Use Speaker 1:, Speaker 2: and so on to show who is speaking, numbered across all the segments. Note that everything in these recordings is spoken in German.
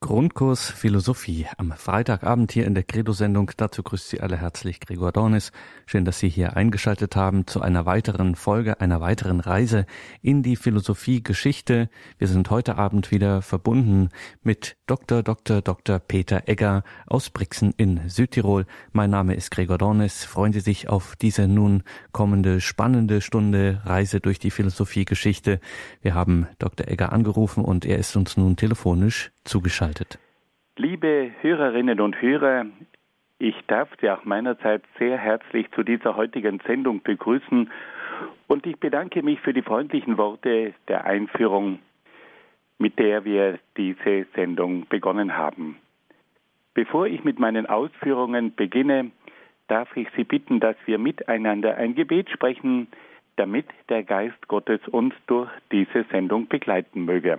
Speaker 1: Grundkurs Philosophie am Freitagabend hier in der Credo-Sendung. Dazu grüßt Sie alle herzlich Gregor Dornis. Schön, dass Sie hier eingeschaltet haben zu einer weiteren Folge, einer weiteren Reise in die Philosophie-Geschichte. Wir sind heute Abend wieder verbunden mit Dr. Dr. Dr. Peter Egger aus Brixen in Südtirol. Mein Name ist Gregor Dornis. Freuen Sie sich auf diese nun kommende spannende Stunde Reise durch die Philosophie-Geschichte. Wir haben Dr. Egger angerufen und er ist uns nun telefonisch zugeschaltet.
Speaker 2: Liebe Hörerinnen und Hörer, ich darf Sie auch meinerzeit sehr herzlich zu dieser heutigen Sendung begrüßen und ich bedanke mich für die freundlichen Worte der Einführung, mit der wir diese Sendung begonnen haben. Bevor ich mit meinen Ausführungen beginne, darf ich Sie bitten, dass wir miteinander ein Gebet sprechen, damit der Geist Gottes uns durch diese Sendung begleiten möge.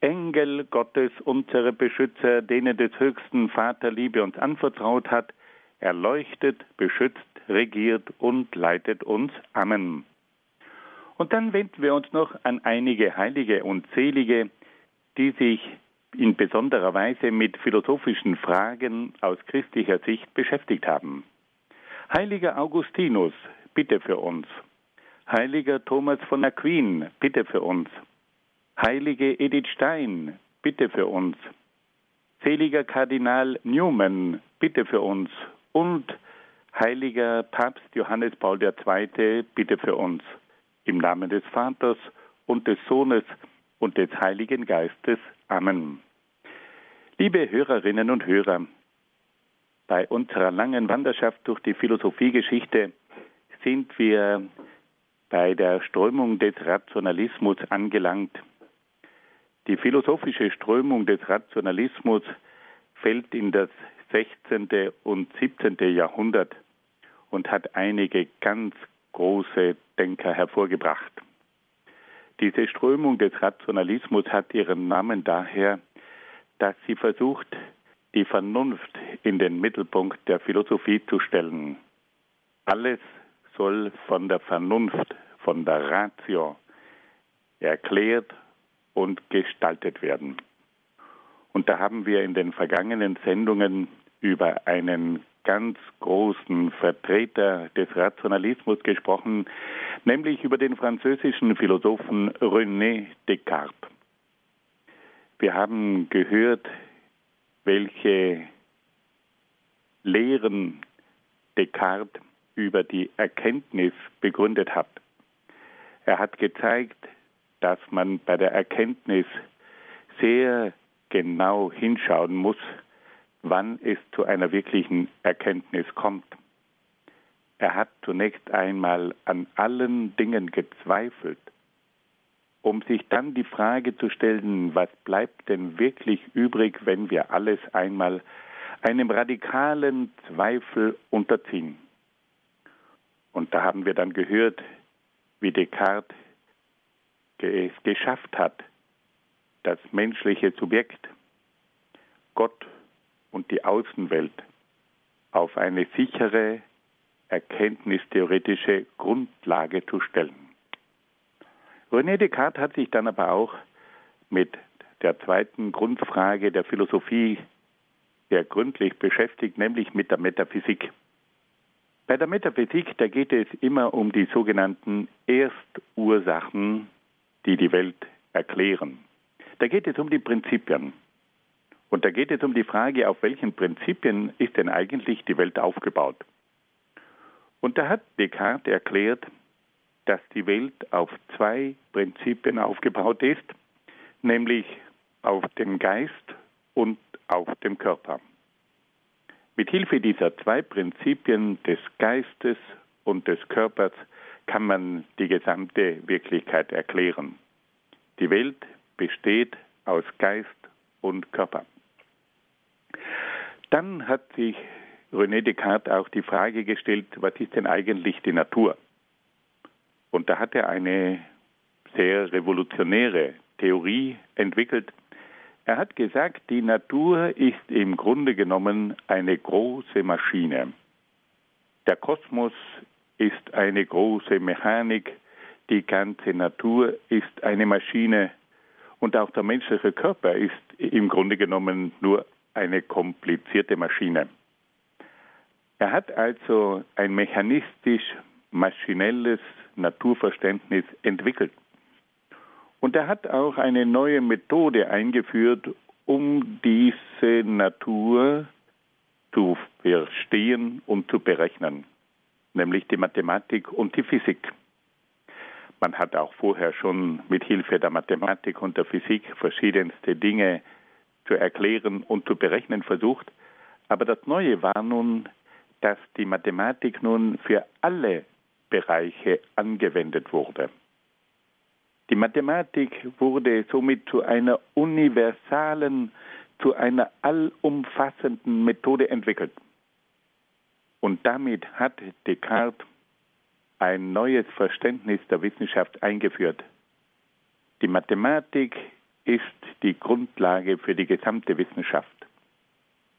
Speaker 2: Engel Gottes, unsere Beschützer, denen des höchsten Vater Liebe uns anvertraut hat, erleuchtet, beschützt, regiert und leitet uns. Amen. Und dann wenden wir uns noch an einige Heilige und Selige, die sich in besonderer Weise mit philosophischen Fragen aus christlicher Sicht beschäftigt haben. Heiliger Augustinus, bitte für uns. Heiliger Thomas von Aquin, bitte für uns. Heilige Edith Stein, bitte für uns. Seliger Kardinal Newman, bitte für uns. Und heiliger Papst Johannes Paul II, bitte für uns. Im Namen des Vaters und des Sohnes und des Heiligen Geistes. Amen. Liebe Hörerinnen und Hörer, bei unserer langen Wanderschaft durch die Philosophiegeschichte sind wir bei der Strömung des Rationalismus angelangt. Die philosophische Strömung des Rationalismus fällt in das 16. und 17. Jahrhundert und hat einige ganz große Denker hervorgebracht. Diese Strömung des Rationalismus hat ihren Namen daher, dass sie versucht, die Vernunft in den Mittelpunkt der Philosophie zu stellen. Alles soll von der Vernunft, von der Ratio erklärt und gestaltet werden. Und da haben wir in den vergangenen Sendungen über einen ganz großen Vertreter des Rationalismus gesprochen, nämlich über den französischen Philosophen René Descartes. Wir haben gehört, welche Lehren Descartes über die Erkenntnis begründet hat. Er hat gezeigt, dass man bei der Erkenntnis sehr genau hinschauen muss, wann es zu einer wirklichen Erkenntnis kommt. Er hat zunächst einmal an allen Dingen gezweifelt, um sich dann die Frage zu stellen, was bleibt denn wirklich übrig, wenn wir alles einmal einem radikalen Zweifel unterziehen. Und da haben wir dann gehört, wie Descartes es geschafft hat, das menschliche Subjekt, Gott und die Außenwelt auf eine sichere erkenntnistheoretische Grundlage zu stellen. René Descartes hat sich dann aber auch mit der zweiten Grundfrage der Philosophie sehr gründlich beschäftigt, nämlich mit der Metaphysik. Bei der Metaphysik, da geht es immer um die sogenannten Erstursachen die die Welt erklären. Da geht es um die Prinzipien. Und da geht es um die Frage, auf welchen Prinzipien ist denn eigentlich die Welt aufgebaut? Und da hat Descartes erklärt, dass die Welt auf zwei Prinzipien aufgebaut ist, nämlich auf dem Geist und auf dem Körper. Mit Hilfe dieser zwei Prinzipien des Geistes und des Körpers kann man die gesamte Wirklichkeit erklären. Die Welt besteht aus Geist und Körper. Dann hat sich René Descartes auch die Frage gestellt, was ist denn eigentlich die Natur? Und da hat er eine sehr revolutionäre Theorie entwickelt. Er hat gesagt, die Natur ist im Grunde genommen eine große Maschine. Der Kosmos ist eine große Mechanik, die ganze Natur ist eine Maschine und auch der menschliche Körper ist im Grunde genommen nur eine komplizierte Maschine. Er hat also ein mechanistisch maschinelles Naturverständnis entwickelt. Und er hat auch eine neue Methode eingeführt, um diese Natur zu verstehen und zu berechnen, nämlich die Mathematik und die Physik. Man hat auch vorher schon mit Hilfe der Mathematik und der Physik verschiedenste Dinge zu erklären und zu berechnen versucht, aber das Neue war nun, dass die Mathematik nun für alle Bereiche angewendet wurde. Die Mathematik wurde somit zu einer universalen, zu einer allumfassenden Methode entwickelt. Und damit hat Descartes ein neues Verständnis der Wissenschaft eingeführt. Die Mathematik ist die Grundlage für die gesamte Wissenschaft.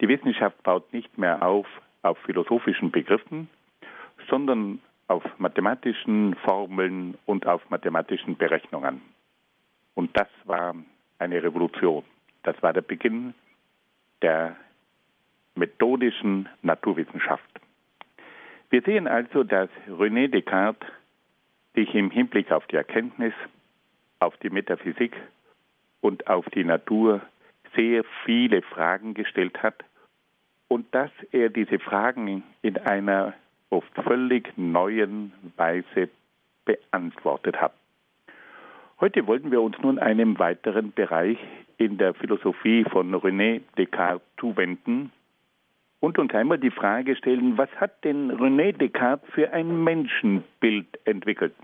Speaker 2: Die Wissenschaft baut nicht mehr auf auf philosophischen Begriffen, sondern auf mathematischen Formeln und auf mathematischen Berechnungen. Und das war eine Revolution. Das war der Beginn der methodischen Naturwissenschaft. Wir sehen also, dass René Descartes sich im Hinblick auf die Erkenntnis, auf die Metaphysik und auf die Natur sehr viele Fragen gestellt hat und dass er diese Fragen in einer oft völlig neuen Weise beantwortet hat. Heute wollten wir uns nun einem weiteren Bereich in der Philosophie von René Descartes zuwenden und uns einmal die Frage stellen, was hat denn René Descartes für ein Menschenbild entwickelt?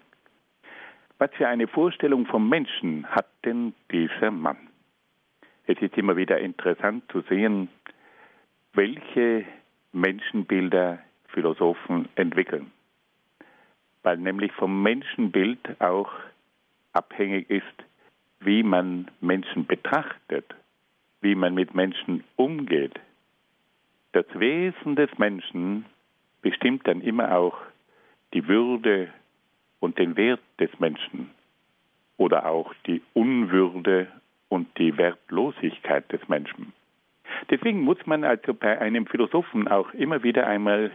Speaker 2: Was für eine Vorstellung vom Menschen hat denn dieser Mann? Es ist immer wieder interessant zu sehen, welche Menschenbilder Philosophen entwickeln. Weil nämlich vom Menschenbild auch abhängig ist, wie man Menschen betrachtet, wie man mit Menschen umgeht. Das Wesen des Menschen bestimmt dann immer auch die Würde und den Wert des Menschen oder auch die Unwürde und die Wertlosigkeit des Menschen. Deswegen muss man also bei einem Philosophen auch immer wieder einmal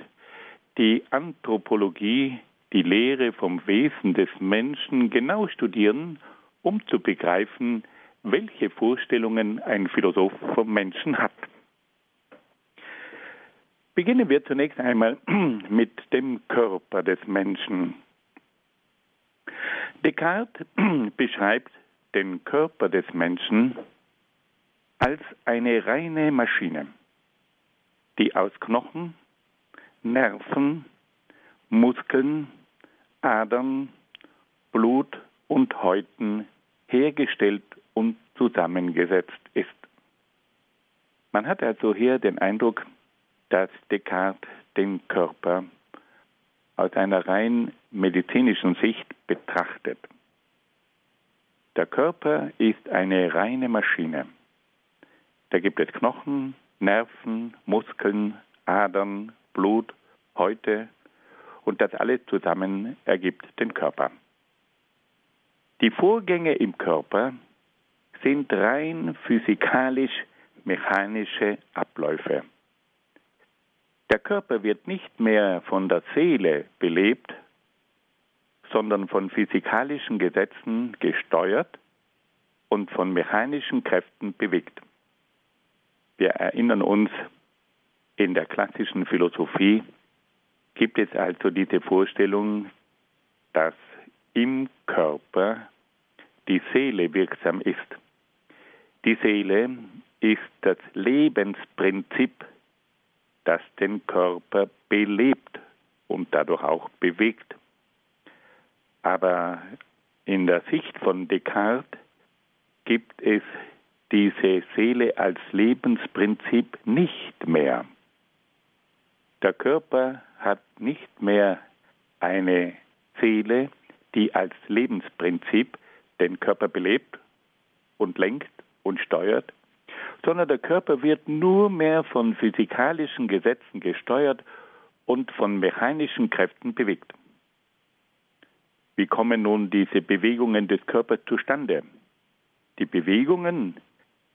Speaker 2: die Anthropologie, die Lehre vom Wesen des Menschen genau studieren, um zu begreifen, welche Vorstellungen ein Philosoph vom Menschen hat. Beginnen wir zunächst einmal mit dem Körper des Menschen. Descartes beschreibt den Körper des Menschen als eine reine Maschine, die aus Knochen, Nerven, Muskeln, Adern, Blut und Häuten hergestellt und zusammengesetzt ist. Man hat also hier den Eindruck, dass Descartes den Körper aus einer rein medizinischen Sicht betrachtet. Der Körper ist eine reine Maschine. Da gibt es Knochen, Nerven, Muskeln, Adern, Blut, Häute und das alles zusammen ergibt den Körper. Die Vorgänge im Körper sind rein physikalisch-mechanische Abläufe. Der Körper wird nicht mehr von der Seele belebt, sondern von physikalischen Gesetzen gesteuert und von mechanischen Kräften bewegt. Wir erinnern uns in der klassischen Philosophie gibt es also diese Vorstellung, dass im Körper die Seele wirksam ist. Die Seele ist das Lebensprinzip, das den Körper belebt und dadurch auch bewegt. Aber in der Sicht von Descartes gibt es diese Seele als Lebensprinzip nicht mehr. Der Körper hat nicht mehr eine Seele, die als Lebensprinzip den Körper belebt und lenkt und steuert, sondern der Körper wird nur mehr von physikalischen Gesetzen gesteuert und von mechanischen Kräften bewegt. Wie kommen nun diese Bewegungen des Körpers zustande? Die Bewegungen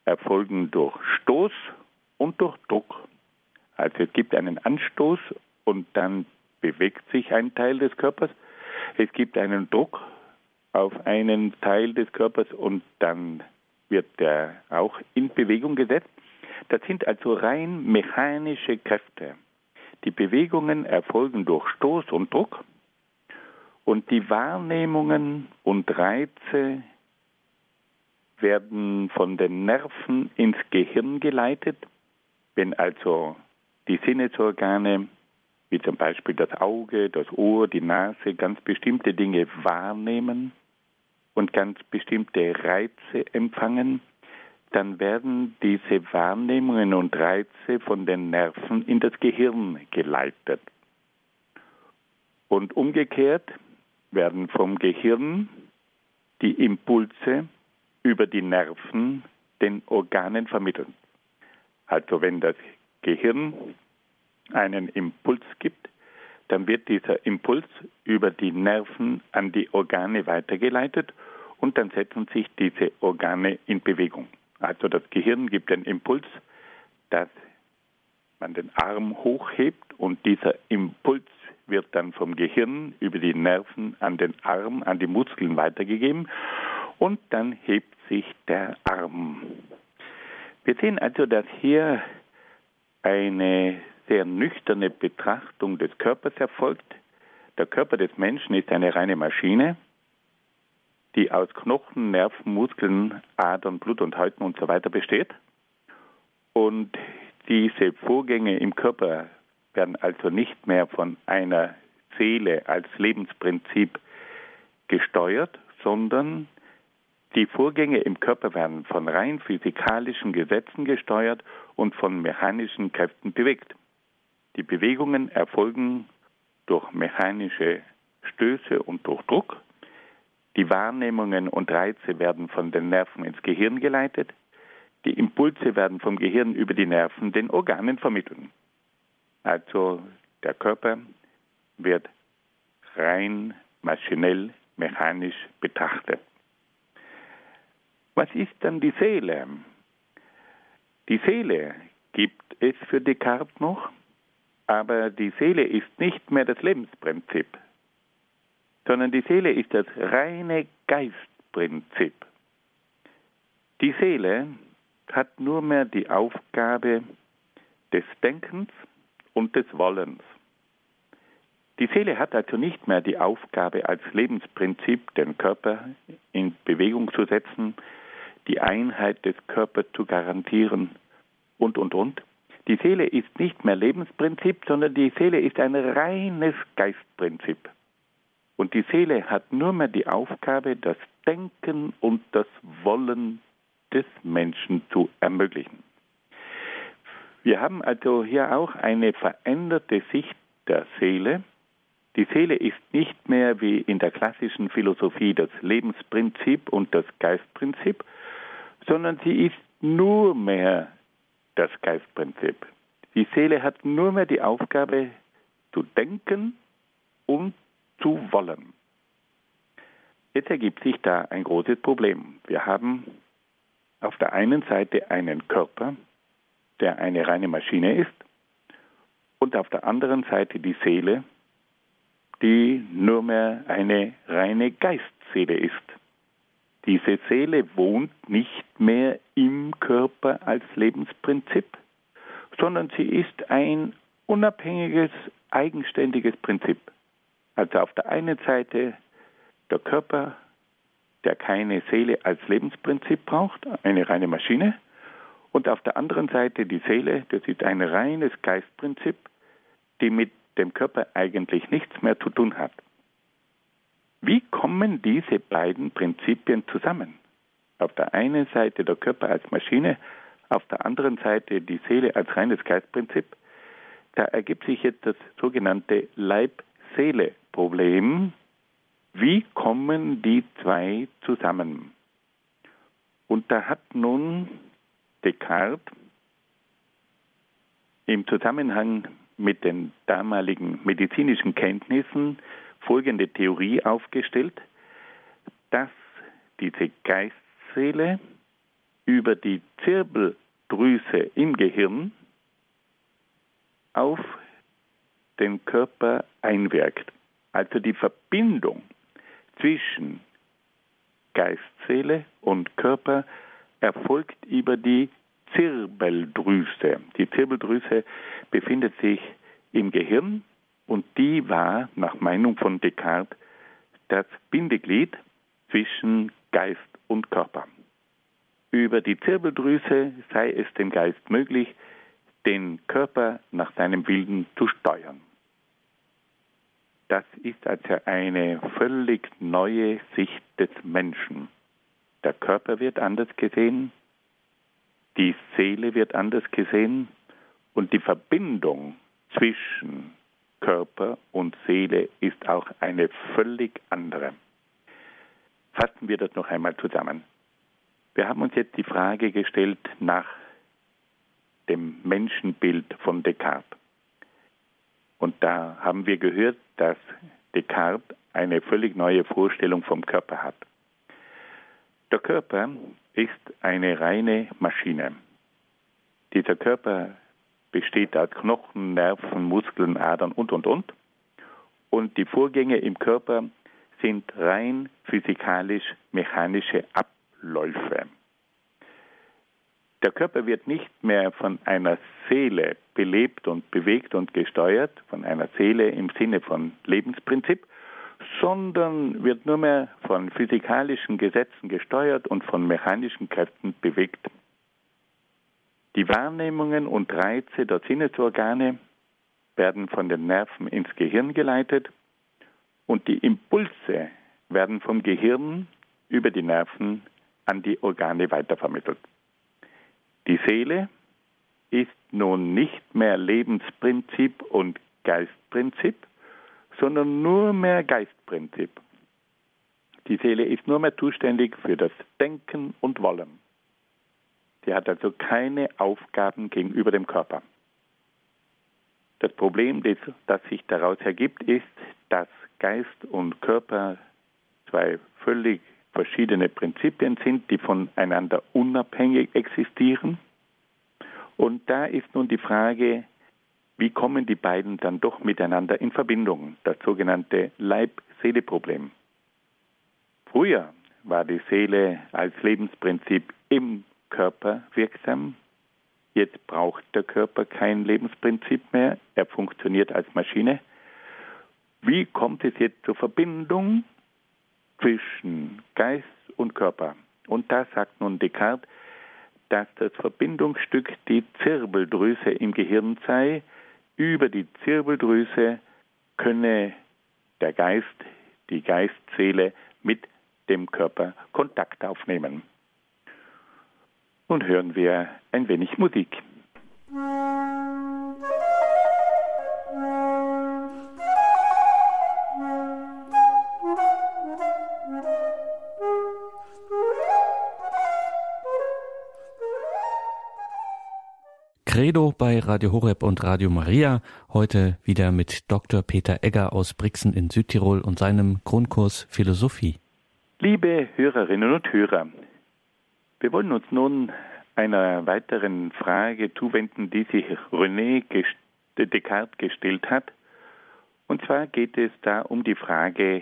Speaker 2: erfolgen durch Stoß und durch Druck. Also es gibt einen Anstoß und dann bewegt sich ein Teil des Körpers. Es gibt einen Druck auf einen Teil des Körpers und dann wird der auch in Bewegung gesetzt. Das sind also rein mechanische Kräfte. Die Bewegungen erfolgen durch Stoß und Druck und die Wahrnehmungen und Reize werden von den Nerven ins Gehirn geleitet. Wenn also die Sinnesorgane, wie zum Beispiel das Auge, das Ohr, die Nase, ganz bestimmte Dinge wahrnehmen und ganz bestimmte Reize empfangen, dann werden diese Wahrnehmungen und Reize von den Nerven in das Gehirn geleitet. Und umgekehrt werden vom Gehirn die Impulse über die Nerven den Organen vermittelt. Also wenn das Gehirn einen Impuls gibt, dann wird dieser Impuls über die Nerven an die Organe weitergeleitet und dann setzen sich diese Organe in Bewegung. Also das Gehirn gibt den Impuls, dass man den Arm hochhebt und dieser Impuls wird dann vom Gehirn über die Nerven an den Arm, an die Muskeln weitergegeben und dann hebt sich der Arm. Wir sehen also, dass hier eine sehr nüchterne Betrachtung des Körpers erfolgt. Der Körper des Menschen ist eine reine Maschine, die aus Knochen, Nerven, Muskeln, Adern, Blut und Häuten und so weiter besteht. Und diese Vorgänge im Körper werden also nicht mehr von einer Seele als Lebensprinzip gesteuert, sondern die Vorgänge im Körper werden von rein physikalischen Gesetzen gesteuert und von mechanischen Kräften bewegt. Die Bewegungen erfolgen durch mechanische Stöße und durch Druck. Die Wahrnehmungen und Reize werden von den Nerven ins Gehirn geleitet. Die Impulse werden vom Gehirn über die Nerven den Organen vermittelt. Also der Körper wird rein maschinell, mechanisch betrachtet. Was ist dann die Seele? Die Seele gibt es für Descartes noch, aber die Seele ist nicht mehr das Lebensprinzip, sondern die Seele ist das reine Geistprinzip. Die Seele hat nur mehr die Aufgabe des Denkens und des Wollens. Die Seele hat also nicht mehr die Aufgabe als Lebensprinzip, den Körper in Bewegung zu setzen, die Einheit des Körpers zu garantieren und, und, und. Die Seele ist nicht mehr Lebensprinzip, sondern die Seele ist ein reines Geistprinzip. Und die Seele hat nur mehr die Aufgabe, das Denken und das Wollen des Menschen zu ermöglichen. Wir haben also hier auch eine veränderte Sicht der Seele. Die Seele ist nicht mehr wie in der klassischen Philosophie das Lebensprinzip und das Geistprinzip, sondern sie ist nur mehr das Geistprinzip. Die Seele hat nur mehr die Aufgabe zu denken und zu wollen. Jetzt ergibt sich da ein großes Problem. Wir haben auf der einen Seite einen Körper, der eine reine Maschine ist, und auf der anderen Seite die Seele, die nur mehr eine reine Geistseele ist. Diese Seele wohnt nicht mehr im Körper als Lebensprinzip, sondern sie ist ein unabhängiges eigenständiges Prinzip. Also auf der einen Seite der Körper, der keine Seele als Lebensprinzip braucht, eine reine Maschine, und auf der anderen Seite die Seele, das ist ein reines Geistprinzip, die mit dem Körper eigentlich nichts mehr zu tun hat. Wie kommen diese beiden Prinzipien zusammen? Auf der einen Seite der Körper als Maschine, auf der anderen Seite die Seele als reines Geistprinzip. Da ergibt sich jetzt das sogenannte Leib-Seele-Problem. Wie kommen die zwei zusammen? Und da hat nun Descartes im Zusammenhang mit den damaligen medizinischen Kenntnissen folgende Theorie aufgestellt, dass diese Geistseele über die Zirbeldrüse im Gehirn auf den Körper einwirkt. Also die Verbindung zwischen Geistseele und Körper erfolgt über die Zirbeldrüse. Die Zirbeldrüse befindet sich im Gehirn und die war nach Meinung von Descartes das Bindeglied zwischen Geist und Körper. Über die Zirbeldrüse sei es dem Geist möglich, den Körper nach seinem Willen zu steuern. Das ist also eine völlig neue Sicht des Menschen. Der Körper wird anders gesehen, die Seele wird anders gesehen und die Verbindung zwischen Körper und Seele ist auch eine völlig andere. Fassen wir das noch einmal zusammen. Wir haben uns jetzt die Frage gestellt nach dem Menschenbild von Descartes. Und da haben wir gehört, dass Descartes eine völlig neue Vorstellung vom Körper hat. Der Körper ist eine reine Maschine. Dieser Körper besteht aus Knochen, Nerven, Muskeln, Adern und, und, und. Und die Vorgänge im Körper sind rein physikalisch-mechanische Abläufe. Der Körper wird nicht mehr von einer Seele belebt und bewegt und gesteuert, von einer Seele im Sinne von Lebensprinzip, sondern wird nur mehr von physikalischen Gesetzen gesteuert und von mechanischen Kräften bewegt. Die Wahrnehmungen und Reize der Sinnesorgane werden von den Nerven ins Gehirn geleitet und die Impulse werden vom Gehirn über die Nerven an die Organe weitervermittelt. Die Seele ist nun nicht mehr Lebensprinzip und Geistprinzip, sondern nur mehr Geistprinzip. Die Seele ist nur mehr zuständig für das Denken und Wollen. Sie hat also keine Aufgaben gegenüber dem Körper. Das Problem, das sich daraus ergibt, ist, dass Geist und Körper zwei völlig verschiedene Prinzipien sind, die voneinander unabhängig existieren. Und da ist nun die Frage, wie kommen die beiden dann doch miteinander in Verbindung? Das sogenannte Leib-Seele-Problem. Früher war die Seele als Lebensprinzip im Körper wirksam. Jetzt braucht der Körper kein Lebensprinzip mehr. Er funktioniert als Maschine. Wie kommt es jetzt zur Verbindung zwischen Geist und Körper? Und da sagt nun Descartes, dass das Verbindungsstück die Zirbeldrüse im Gehirn sei, über die Zirbeldrüse könne der Geist, die Geistseele mit dem Körper Kontakt aufnehmen. Und hören wir ein wenig Musik.
Speaker 1: Bei Radio Horeb und Radio Maria. Heute wieder mit Dr. Peter Egger aus Brixen in Südtirol und seinem Grundkurs Philosophie.
Speaker 2: Liebe Hörerinnen und Hörer, wir wollen uns nun einer weiteren Frage zuwenden, die sich René Descartes gestellt hat. Und zwar geht es da um die Frage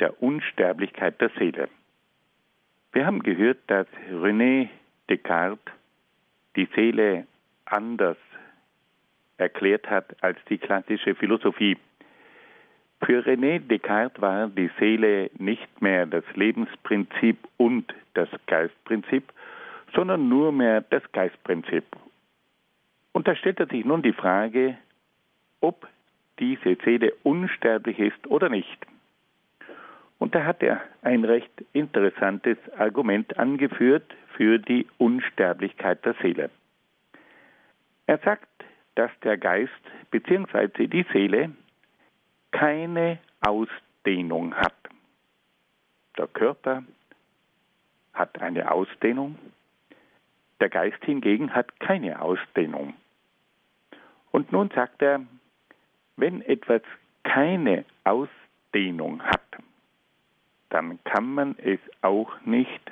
Speaker 2: der Unsterblichkeit der Seele. Wir haben gehört, dass René Descartes die Seele anders erklärt hat als die klassische Philosophie. Für René Descartes war die Seele nicht mehr das Lebensprinzip und das Geistprinzip, sondern nur mehr das Geistprinzip. Und da stellt er sich nun die Frage, ob diese Seele unsterblich ist oder nicht. Und da hat er ein recht interessantes Argument angeführt für die Unsterblichkeit der Seele. Er sagt, dass der Geist bzw. die Seele keine Ausdehnung hat. Der Körper hat eine Ausdehnung, der Geist hingegen hat keine Ausdehnung. Und nun sagt er, wenn etwas keine Ausdehnung hat, dann kann man es auch nicht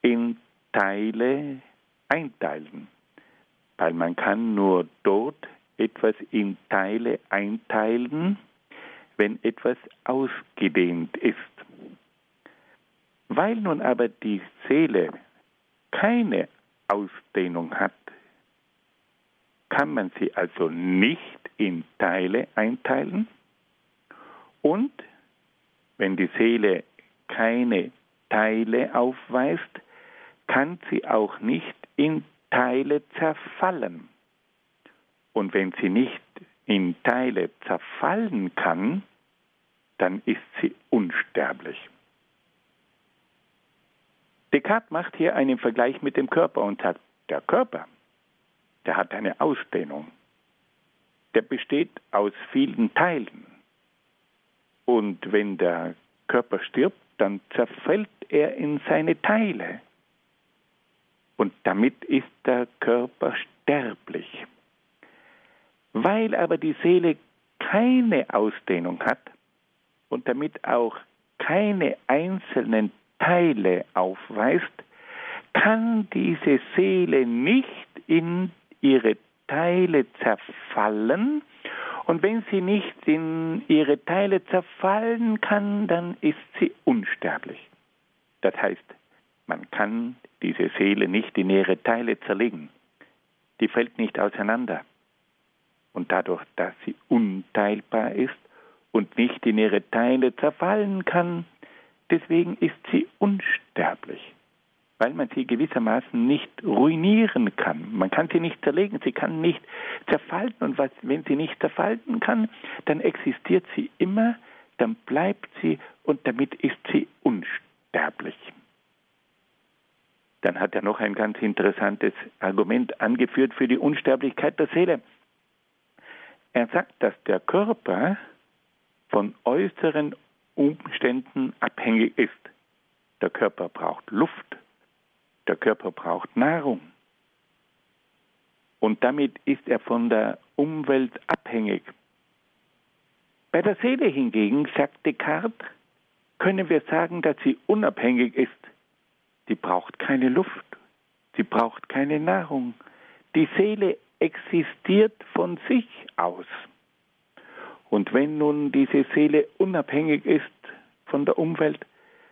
Speaker 2: in Teile einteilen, weil man kann nur dort etwas in Teile einteilen, wenn etwas ausgedehnt ist. Weil nun aber die Seele keine Ausdehnung hat, kann man sie also nicht in Teile einteilen und wenn die Seele keine Teile aufweist, kann sie auch nicht in Teile zerfallen. Und wenn sie nicht in Teile zerfallen kann, dann ist sie unsterblich. Descartes macht hier einen Vergleich mit dem Körper und sagt, der Körper, der hat eine Ausdehnung. Der besteht aus vielen Teilen. Und wenn der Körper stirbt, dann zerfällt er in seine Teile. Und damit ist der Körper sterblich. Weil aber die Seele keine Ausdehnung hat und damit auch keine einzelnen Teile aufweist, kann diese Seele nicht in ihre Teile zerfallen. Und wenn sie nicht in ihre Teile zerfallen kann, dann ist sie unsterblich. Das heißt, man kann diese Seele nicht in ihre Teile zerlegen. Die fällt nicht auseinander und dadurch, dass sie unteilbar ist und nicht in ihre Teile zerfallen kann, deswegen ist sie unsterblich, weil man sie gewissermaßen nicht ruinieren kann. Man kann sie nicht zerlegen, sie kann nicht zerfalten und was, wenn sie nicht zerfalten kann, dann existiert sie immer, dann bleibt sie und damit ist sie unsterblich. Dann hat er noch ein ganz interessantes Argument angeführt für die Unsterblichkeit der Seele. Er sagt, dass der Körper von äußeren Umständen abhängig ist. Der Körper braucht Luft, der Körper braucht Nahrung. Und damit ist er von der Umwelt abhängig. Bei der Seele hingegen, sagt Descartes, können wir sagen, dass sie unabhängig ist. Sie braucht keine Luft, sie braucht keine Nahrung. Die Seele existiert von sich aus. Und wenn nun diese Seele unabhängig ist von der Umwelt,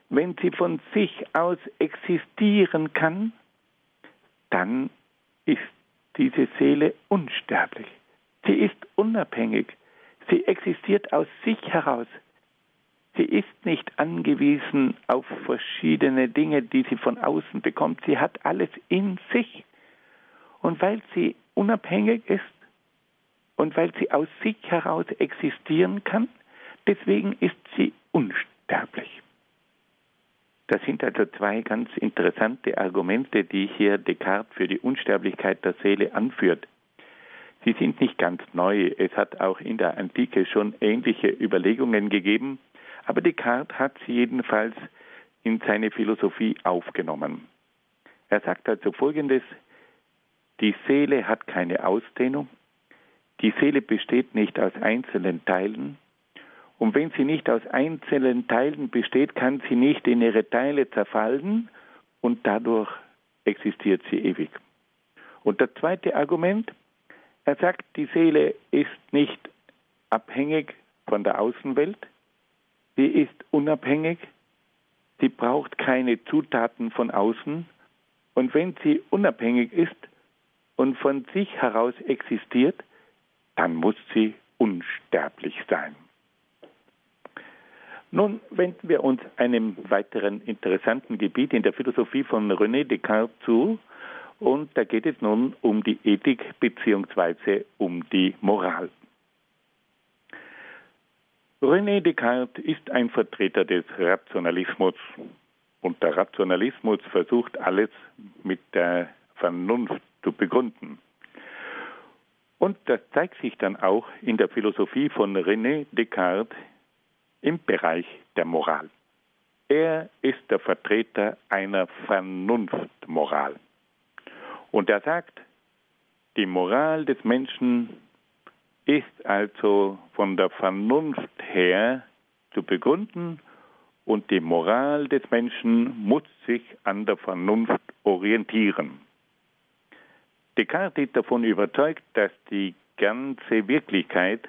Speaker 2: wenn sie von sich aus existieren kann, dann ist diese Seele unsterblich. Sie ist unabhängig. Sie existiert aus sich heraus. Sie ist nicht angewiesen auf verschiedene Dinge, die sie von außen bekommt. Sie hat alles in sich. Und weil sie unabhängig ist und weil sie aus sich heraus existieren kann, deswegen ist sie unsterblich. Das sind also zwei ganz interessante Argumente, die hier Descartes für die Unsterblichkeit der Seele anführt. Sie sind nicht ganz neu. Es hat auch in der Antike schon ähnliche Überlegungen gegeben, aber Descartes hat sie jedenfalls in seine Philosophie aufgenommen. Er sagt also Folgendes, die Seele hat keine Ausdehnung. Die Seele besteht nicht aus einzelnen Teilen. Und wenn sie nicht aus einzelnen Teilen besteht, kann sie nicht in ihre Teile zerfallen und dadurch existiert sie ewig. Und das zweite Argument, er sagt, die Seele ist nicht abhängig von der Außenwelt, sie ist unabhängig, sie braucht keine Zutaten von außen und wenn sie unabhängig ist, und von sich heraus existiert, dann muss sie unsterblich sein. Nun wenden wir uns einem weiteren interessanten Gebiet in der Philosophie von René Descartes zu. Und da geht es nun um die Ethik bzw. um die Moral. René Descartes ist ein Vertreter des Rationalismus. Und der Rationalismus versucht alles mit der Vernunft zu begründen. Und das zeigt sich dann auch in der Philosophie von René Descartes im Bereich der Moral. Er ist der Vertreter einer Vernunftmoral. Und er sagt, die Moral des Menschen ist also von der Vernunft her zu begründen und die Moral des Menschen muss sich an der Vernunft orientieren. Descartes ist davon überzeugt, dass die ganze Wirklichkeit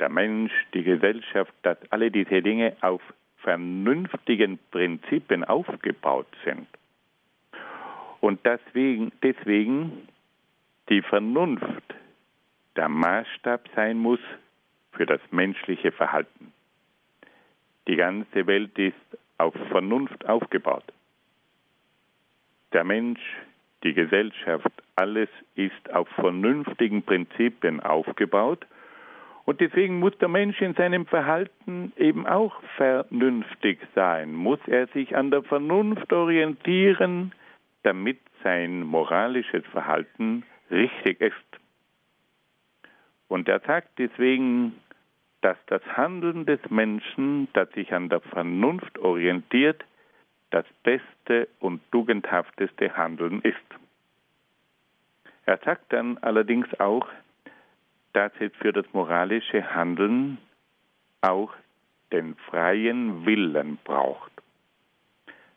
Speaker 2: der Mensch, die Gesellschaft, dass alle diese Dinge auf vernünftigen Prinzipien aufgebaut sind. Und deswegen, deswegen die Vernunft der Maßstab sein muss für das menschliche Verhalten. Die ganze Welt ist auf Vernunft aufgebaut. Der Mensch, die Gesellschaft, alles ist auf vernünftigen Prinzipien aufgebaut und deswegen muss der Mensch in seinem Verhalten eben auch vernünftig sein, muss er sich an der Vernunft orientieren, damit sein moralisches Verhalten richtig ist. Und er sagt deswegen, dass das Handeln des Menschen, das sich an der Vernunft orientiert, das beste und tugendhafteste Handeln ist. Er sagt dann allerdings auch, dass es für das moralische Handeln auch den freien Willen braucht.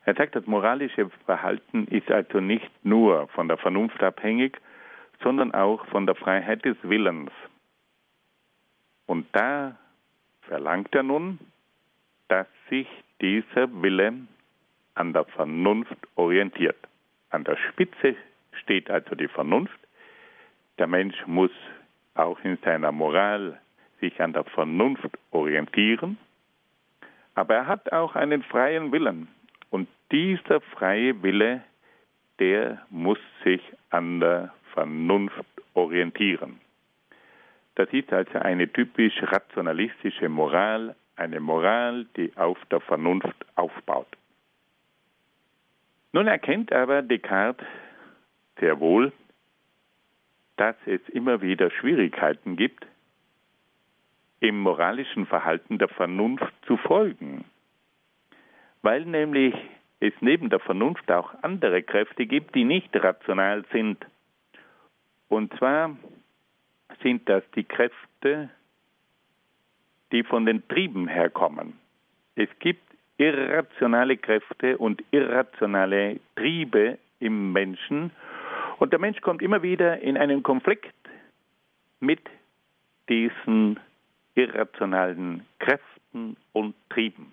Speaker 2: Er sagt, das moralische Verhalten ist also nicht nur von der Vernunft abhängig, sondern auch von der Freiheit des Willens. Und da verlangt er nun, dass sich dieser Wille an der Vernunft orientiert. An der Spitze steht also die Vernunft. Der Mensch muss auch in seiner Moral sich an der Vernunft orientieren, aber er hat auch einen freien Willen. Und dieser freie Wille, der muss sich an der Vernunft orientieren. Das ist also eine typisch rationalistische Moral, eine Moral, die auf der Vernunft aufbaut. Nun erkennt aber Descartes sehr wohl, dass es immer wieder Schwierigkeiten gibt, im moralischen Verhalten der Vernunft zu folgen, weil nämlich es neben der Vernunft auch andere Kräfte gibt, die nicht rational sind. Und zwar sind das die Kräfte, die von den Trieben herkommen. Es gibt irrationale Kräfte und irrationale Triebe im Menschen und der Mensch kommt immer wieder in einen Konflikt mit diesen irrationalen Kräften und Trieben.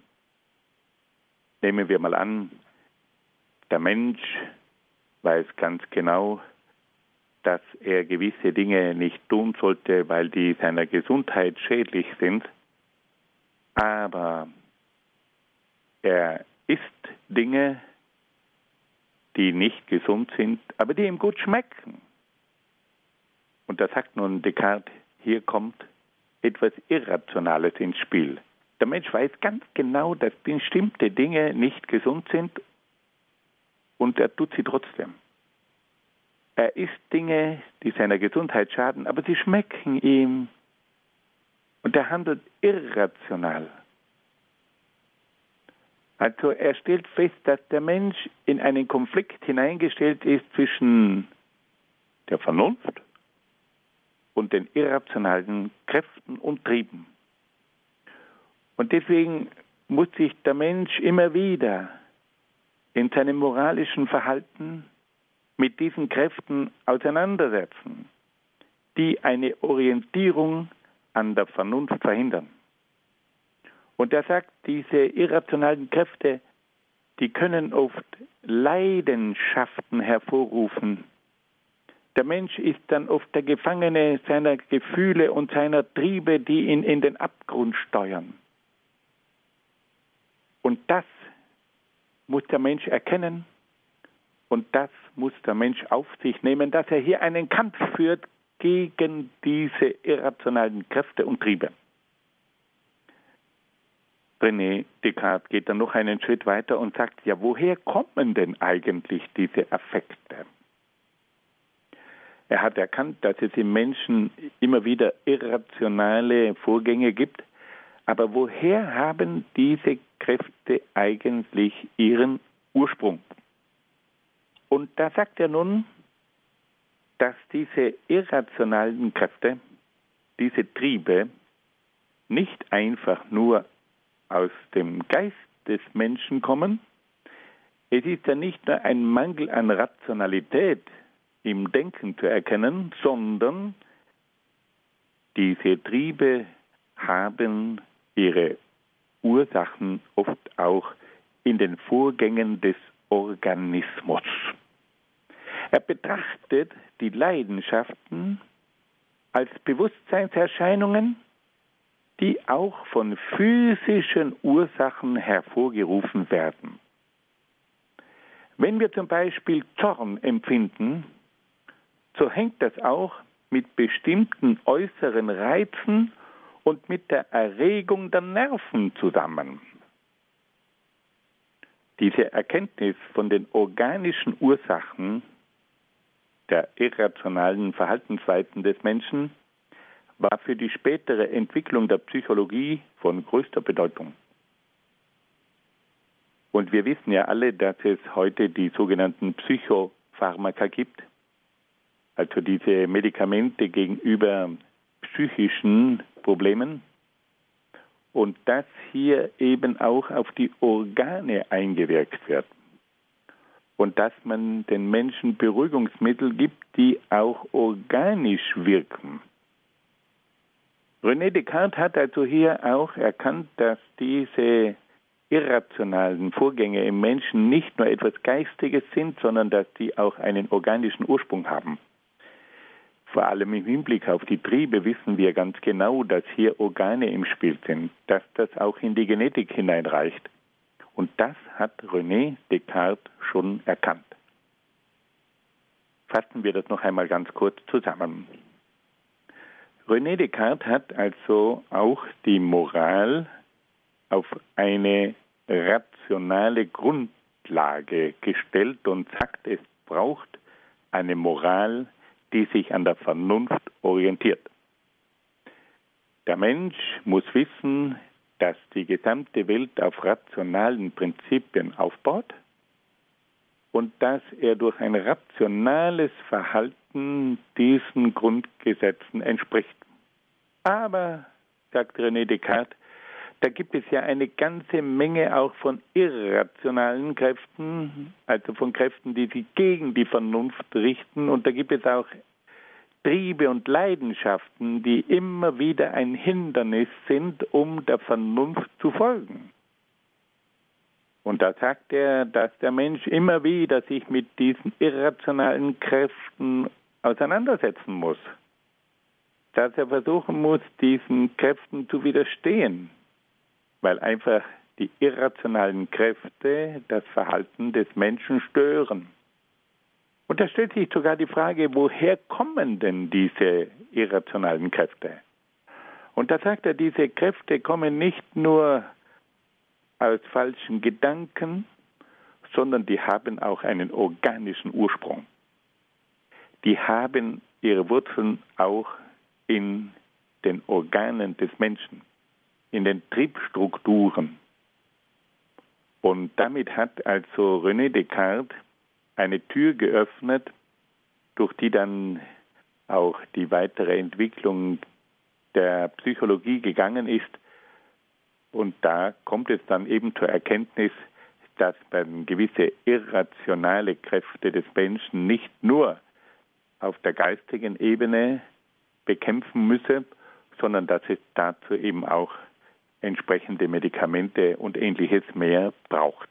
Speaker 2: Nehmen wir mal an, der Mensch weiß ganz genau, dass er gewisse Dinge nicht tun sollte, weil die seiner Gesundheit schädlich sind, aber er isst Dinge, die nicht gesund sind, aber die ihm gut schmecken. Und da sagt nun Descartes, hier kommt etwas Irrationales ins Spiel. Der Mensch weiß ganz genau, dass bestimmte Dinge nicht gesund sind und er tut sie trotzdem. Er isst Dinge, die seiner Gesundheit schaden, aber sie schmecken ihm. Und er handelt irrational. Also er stellt fest, dass der Mensch in einen Konflikt hineingestellt ist zwischen der Vernunft und den irrationalen Kräften und Trieben. Und deswegen muss sich der Mensch immer wieder in seinem moralischen Verhalten mit diesen Kräften auseinandersetzen, die eine Orientierung an der Vernunft verhindern. Und er sagt, diese irrationalen Kräfte, die können oft Leidenschaften hervorrufen, Der Mensch ist dann oft der Gefangene seiner Gefühle und seiner Triebe, die ihn in den Abgrund steuern. Und das muss der Mensch erkennen und das muss der Mensch auf sich nehmen, dass er hier einen Kampf führt gegen diese irrationalen Kräfte und Triebe. René Descartes geht dann noch einen Schritt weiter und sagt, ja, woher kommen denn eigentlich diese Affekte? Er hat erkannt, dass es im Menschen immer wieder irrationale Vorgänge gibt, aber woher haben diese Kräfte eigentlich ihren Ursprung? Und da sagt er nun, dass diese irrationalen Kräfte, diese Triebe, nicht einfach nur aus dem Geist des Menschen kommen. Es ist ja nicht nur ein Mangel an Rationalität im Denken zu erkennen, sondern diese Triebe haben ihre Ursachen oft auch in den Vorgängen des Organismus. Er betrachtet die Leidenschaften als Bewusstseinserscheinungen, die auch von physischen Ursachen hervorgerufen werden. Wenn wir zum Beispiel Zorn empfinden, so hängt das auch mit bestimmten äußeren Reizen und mit der Erregung der Nerven zusammen. Diese Erkenntnis von den organischen Ursachen der irrationalen Verhaltensweisen des Menschen war für die spätere Entwicklung der Psychologie von größter Bedeutung. Und wir wissen ja alle, dass es heute die sogenannten Psychopharmaka gibt, also diese Medikamente gegenüber psychischen Problemen, und dass hier eben auch auf die Organe eingewirkt wird und dass man den Menschen Beruhigungsmittel gibt, die auch organisch wirken. René Descartes hat also hier auch erkannt, dass diese irrationalen Vorgänge im Menschen nicht nur etwas Geistiges sind, sondern dass die auch einen organischen Ursprung haben. Vor allem im Hinblick auf die Triebe wissen wir ganz genau, dass hier Organe im Spiel sind, dass das auch in die Genetik hineinreicht. Und das hat René Descartes schon erkannt. Fassen wir das noch einmal ganz kurz zusammen. René Descartes hat also auch die Moral auf eine rationale Grundlage gestellt und sagt, es braucht eine Moral, die sich an der Vernunft orientiert. Der Mensch muss wissen, dass die gesamte Welt auf rationalen Prinzipien aufbaut und dass er durch ein rationales Verhalten diesen Grundgesetzen entspricht. Aber, sagt René Descartes, da gibt es ja eine ganze Menge auch von irrationalen Kräften, also von Kräften, die sich gegen die Vernunft richten. Und da gibt es auch Triebe und Leidenschaften, die immer wieder ein Hindernis sind, um der Vernunft zu folgen. Und da sagt er, dass der Mensch immer wieder sich mit diesen irrationalen Kräften auseinandersetzen muss. Dass er versuchen muss, diesen Kräften zu widerstehen, weil einfach die irrationalen Kräfte das Verhalten des Menschen stören. Und da stellt sich sogar die Frage, woher kommen denn diese irrationalen Kräfte? Und da sagt er, diese Kräfte kommen nicht nur aus falschen Gedanken, sondern die haben auch einen organischen Ursprung die haben ihre Wurzeln auch in den Organen des Menschen, in den Triebstrukturen. Und damit hat also René Descartes eine Tür geöffnet, durch die dann auch die weitere Entwicklung der Psychologie gegangen ist. Und da kommt es dann eben zur Erkenntnis, dass man gewisse irrationale Kräfte des Menschen nicht nur auf der geistigen Ebene bekämpfen müsse, sondern dass es dazu eben auch entsprechende Medikamente und ähnliches mehr braucht.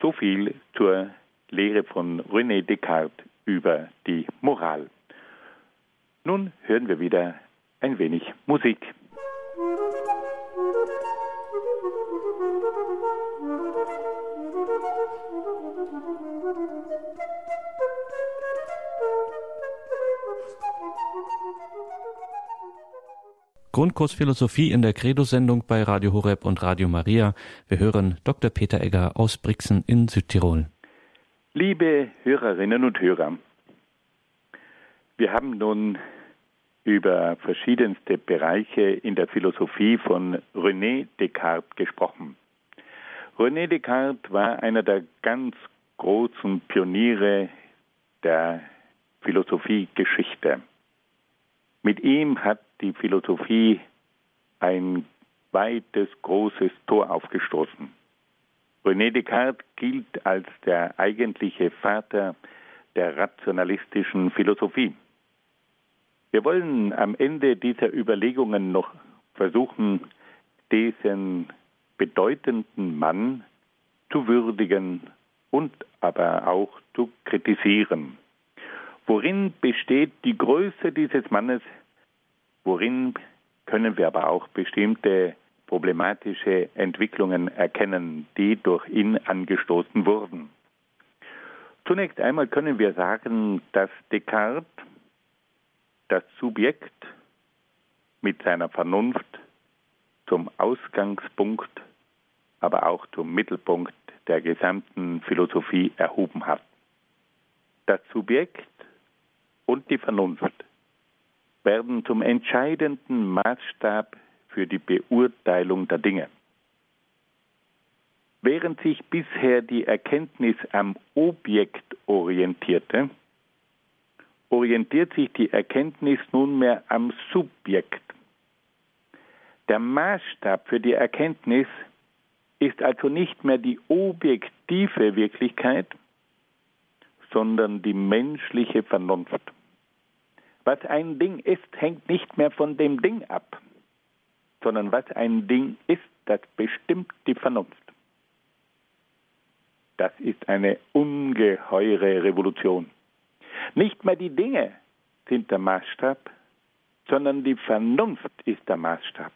Speaker 2: So viel zur Lehre von René Descartes über die Moral. Nun hören wir wieder ein wenig Musik.
Speaker 1: Grundkurs Philosophie in der Credo-Sendung bei Radio Horeb und Radio Maria. Wir hören Dr. Peter Egger aus Brixen in Südtirol.
Speaker 2: Liebe Hörerinnen und Hörer, wir haben nun über verschiedenste Bereiche in der Philosophie von René Descartes gesprochen. René Descartes war einer der ganz großen Pioniere der Philosophiegeschichte. Mit ihm hat die Philosophie ein weites, großes Tor aufgestoßen. René Descartes gilt als der eigentliche Vater der rationalistischen Philosophie. Wir wollen am Ende dieser Überlegungen noch versuchen, diesen bedeutenden Mann zu würdigen und aber auch zu kritisieren. Worin besteht die Größe dieses Mannes? Worin können wir aber auch bestimmte problematische Entwicklungen erkennen, die durch ihn angestoßen wurden? Zunächst einmal können wir sagen, dass Descartes das Subjekt mit seiner Vernunft zum Ausgangspunkt, aber auch zum Mittelpunkt der gesamten Philosophie erhoben hat. Das Subjekt und die Vernunft werden zum entscheidenden Maßstab für die Beurteilung der Dinge. Während sich bisher die Erkenntnis am Objekt orientierte, orientiert sich die Erkenntnis nunmehr am Subjekt. Der Maßstab für die Erkenntnis ist also nicht mehr die objektive Wirklichkeit, sondern die menschliche Vernunft. Was ein Ding ist, hängt nicht mehr von dem Ding ab, sondern was ein Ding ist, das bestimmt die Vernunft. Das ist eine ungeheure Revolution. Nicht mehr die Dinge sind der Maßstab, sondern die Vernunft ist der Maßstab.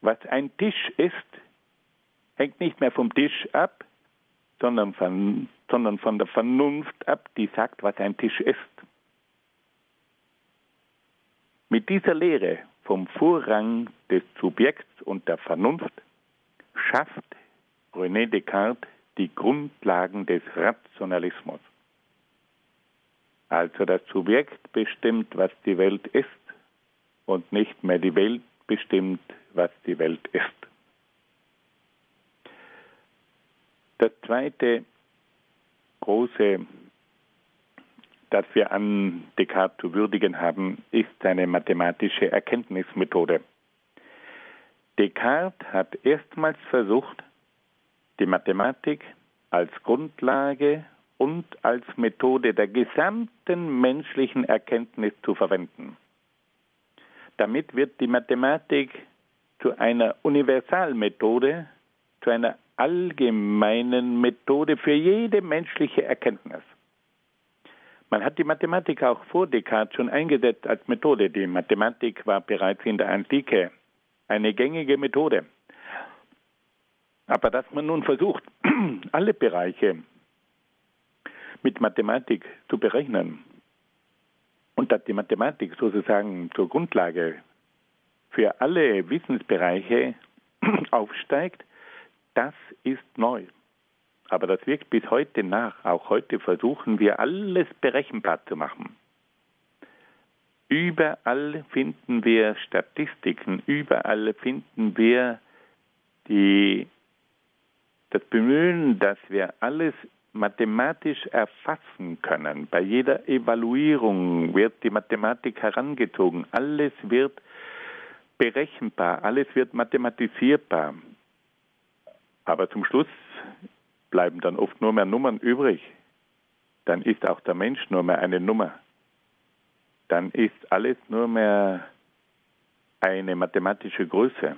Speaker 2: Was ein Tisch ist, hängt nicht mehr vom Tisch ab, sondern von, sondern von der Vernunft ab, die sagt, was ein Tisch ist. Mit dieser Lehre vom Vorrang des Subjekts und der Vernunft schafft René Descartes die Grundlagen des Rationalismus. Also das Subjekt bestimmt, was die Welt ist und nicht mehr die Welt bestimmt, was die Welt ist. Das zweite große, das wir an Descartes zu würdigen haben, ist seine mathematische Erkenntnismethode. Descartes hat erstmals versucht, die Mathematik als Grundlage und als Methode der gesamten menschlichen Erkenntnis zu verwenden. Damit wird die Mathematik zu einer Universalmethode, zu einer allgemeinen Methode für jede menschliche Erkenntnis. Man hat die Mathematik auch vor Descartes schon eingesetzt als Methode. Die Mathematik war bereits in der Antike eine gängige Methode. Aber dass man nun versucht, alle Bereiche mit Mathematik zu berechnen und dass die Mathematik sozusagen zur Grundlage für alle Wissensbereiche aufsteigt, das ist neu. Aber das wirkt bis heute nach. Auch heute versuchen wir alles berechenbar zu machen. Überall finden wir Statistiken, überall finden wir die, das Bemühen, dass wir alles mathematisch erfassen können. Bei jeder Evaluierung wird die Mathematik herangezogen. Alles wird berechenbar, alles wird mathematisierbar. Aber zum Schluss bleiben dann oft nur mehr Nummern übrig. Dann ist auch der Mensch nur mehr eine Nummer. Dann ist alles nur mehr eine mathematische Größe.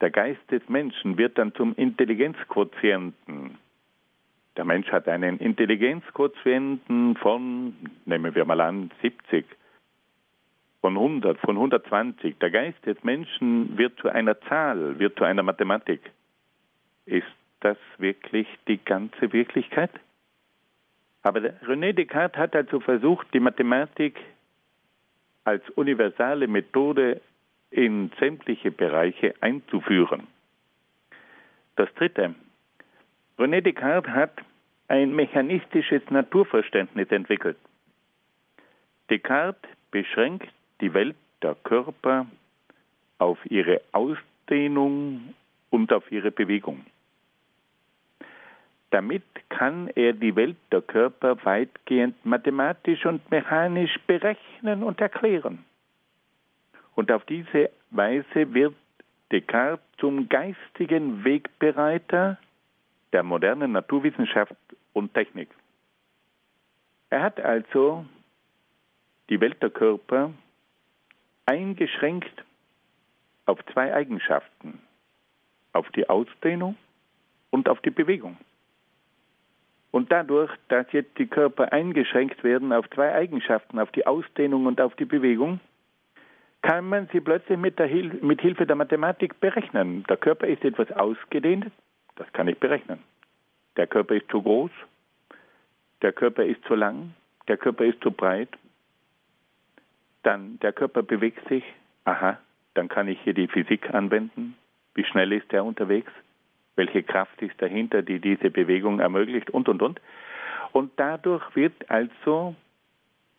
Speaker 2: Der Geist des Menschen wird dann zum Intelligenzquotienten Der Mensch hat einen Intelligenzquotienten von, nehmen wir mal an, 70, von 100, von 120. Der Geist des Menschen wird zu einer Zahl, wird zu einer Mathematik. Ist das wirklich die ganze Wirklichkeit? Aber René Descartes hat also versucht, die Mathematik als universale Methode in sämtliche Bereiche einzuführen. Das Dritte. René Descartes hat ein mechanistisches Naturverständnis entwickelt. Descartes beschränkt die Welt der Körper auf ihre Ausdehnung und auf ihre Bewegung. Damit kann er die Welt der Körper weitgehend mathematisch und mechanisch berechnen und erklären. Und auf diese Weise wird Descartes zum geistigen Wegbereiter der modernen Naturwissenschaft und Technik. Er hat also die Welt der Körper eingeschränkt auf zwei Eigenschaften, auf die Ausdehnung und auf die Bewegung. Und dadurch, dass jetzt die Körper eingeschränkt werden auf zwei Eigenschaften, auf die Ausdehnung und auf die Bewegung, kann man sie plötzlich mit, Hil mit Hilfe der Mathematik berechnen. Der Körper ist etwas ausgedehnt, das kann ich berechnen. Der Körper ist zu groß, der Körper ist zu lang, der Körper ist zu breit. Dann der Körper bewegt sich, aha, dann kann ich hier die Physik anwenden. Wie schnell ist er unterwegs? Welche Kraft ist dahinter, die diese Bewegung ermöglicht und, und, und. Und dadurch wird also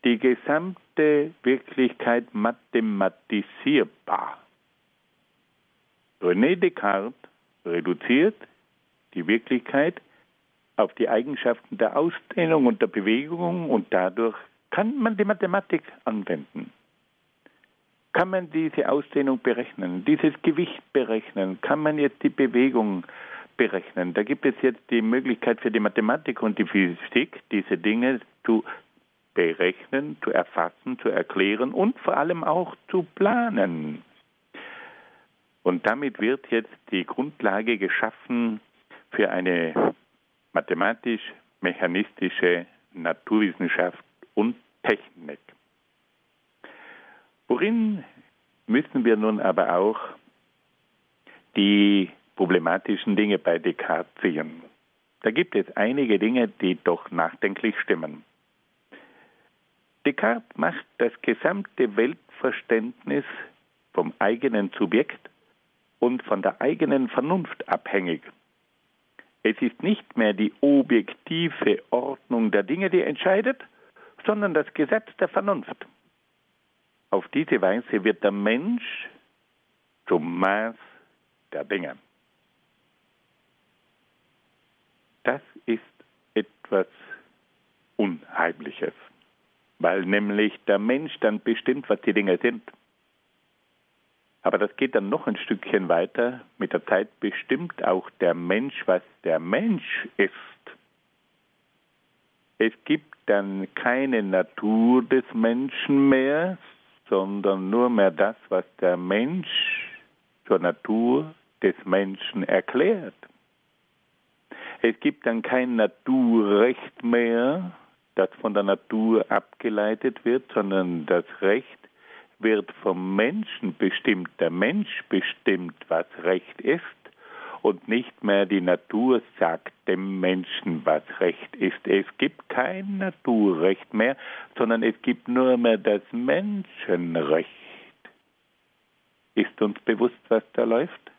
Speaker 2: die gesamte Wirklichkeit mathematisierbar. René Descartes reduziert die Wirklichkeit auf die Eigenschaften der Ausdehnung und der Bewegung und dadurch kann man die Mathematik anwenden. Kann man diese Ausdehnung berechnen, dieses Gewicht berechnen, kann man jetzt die Bewegung berechnen. Da gibt es jetzt die Möglichkeit für die Mathematik und die Physik, diese Dinge zu berechnen, zu erfassen, zu erklären und vor allem auch zu planen. Und damit wird jetzt die Grundlage geschaffen für eine mathematisch-mechanistische Naturwissenschaft und Technik. Worin müssen wir nun aber auch die problematischen Dinge bei Descartes sehen. Da gibt es einige Dinge, die doch nachdenklich stimmen. Descartes macht das gesamte Weltverständnis vom eigenen Subjekt und von der eigenen Vernunft abhängig. Es ist nicht mehr die objektive Ordnung der Dinge, die entscheidet, sondern das Gesetz der Vernunft. Auf diese Weise wird der Mensch zum Maß der Dinge. Das ist etwas Unheimliches, weil nämlich der Mensch dann bestimmt, was die Dinge sind. Aber das geht dann noch ein Stückchen weiter. Mit der Zeit bestimmt auch der Mensch, was der Mensch ist. Es gibt dann keine Natur des Menschen mehr, sondern nur mehr das, was der Mensch zur Natur des Menschen erklärt. Es gibt dann kein Naturrecht mehr, das von der Natur abgeleitet wird, sondern das Recht wird vom Menschen bestimmt. Der Mensch bestimmt, was Recht ist und nicht mehr die Natur sagt dem Menschen, was Recht ist. Es gibt kein Naturrecht mehr, sondern es gibt nur mehr das Menschenrecht. Ist uns bewusst, was da läuft?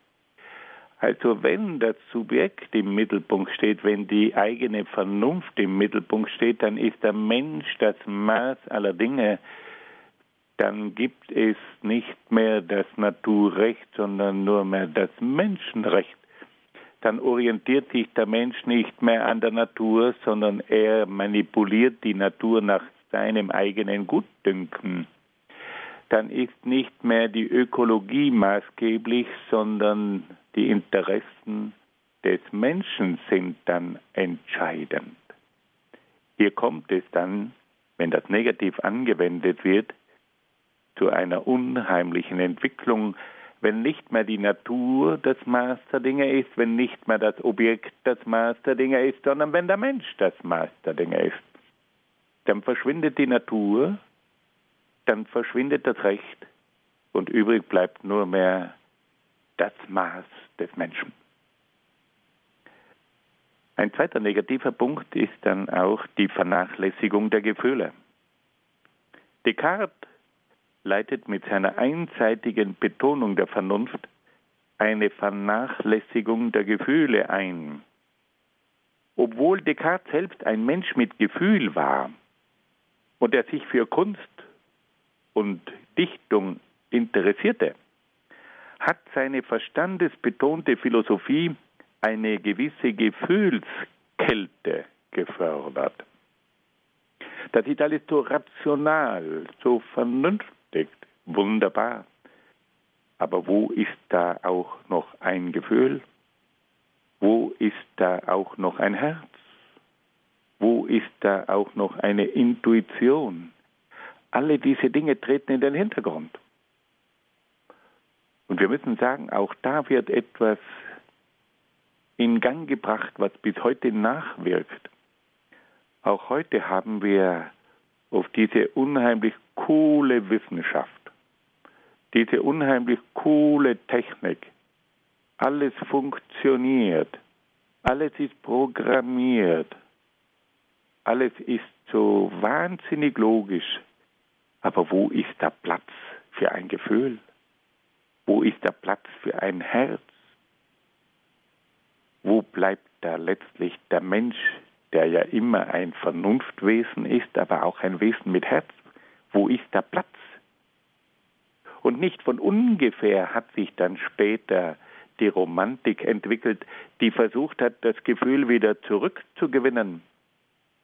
Speaker 2: Also wenn das Subjekt im Mittelpunkt steht, wenn die eigene Vernunft im Mittelpunkt steht, dann ist der Mensch das Maß aller Dinge. Dann gibt es nicht mehr das Naturrecht, sondern nur mehr das Menschenrecht. Dann orientiert sich der Mensch nicht mehr an der Natur, sondern er manipuliert die Natur nach seinem eigenen Gutdünken dann ist nicht mehr die Ökologie maßgeblich, sondern die Interessen des Menschen sind dann entscheidend. Hier kommt es dann, wenn das negativ angewendet wird, zu einer unheimlichen Entwicklung, wenn nicht mehr die Natur das Maß der Dinge ist, wenn nicht mehr das Objekt das Maß der Dinge ist, sondern wenn der Mensch das Maß der Dinge ist. Dann verschwindet die Natur, dann verschwindet das Recht und übrig bleibt nur mehr das Maß des Menschen. Ein zweiter negativer Punkt ist dann auch die Vernachlässigung der Gefühle. Descartes leitet mit seiner einseitigen Betonung der Vernunft eine Vernachlässigung der Gefühle ein. Obwohl Descartes selbst ein Mensch mit Gefühl war und er sich für Kunst und Dichtung interessierte, hat seine verstandesbetonte Philosophie eine gewisse Gefühlskälte gefördert. Das ist alles so rational, so vernünftig, wunderbar. Aber wo ist da auch noch ein Gefühl? Wo ist da auch noch ein Herz? Wo ist da auch noch eine Intuition? Alle diese Dinge treten in den Hintergrund. Und wir müssen sagen, auch da wird etwas in Gang gebracht, was bis heute nachwirkt. Auch heute haben wir auf diese unheimlich coole Wissenschaft, diese unheimlich coole Technik. Alles funktioniert, alles ist programmiert, alles ist so wahnsinnig logisch. Aber wo ist der Platz für ein Gefühl? Wo ist der Platz für ein Herz? Wo bleibt da letztlich der Mensch, der ja immer ein Vernunftwesen ist, aber auch ein Wesen mit Herz. Wo ist der Platz? Und nicht von ungefähr hat sich dann später die Romantik entwickelt, die versucht hat, das Gefühl wieder zurückzugewinnen.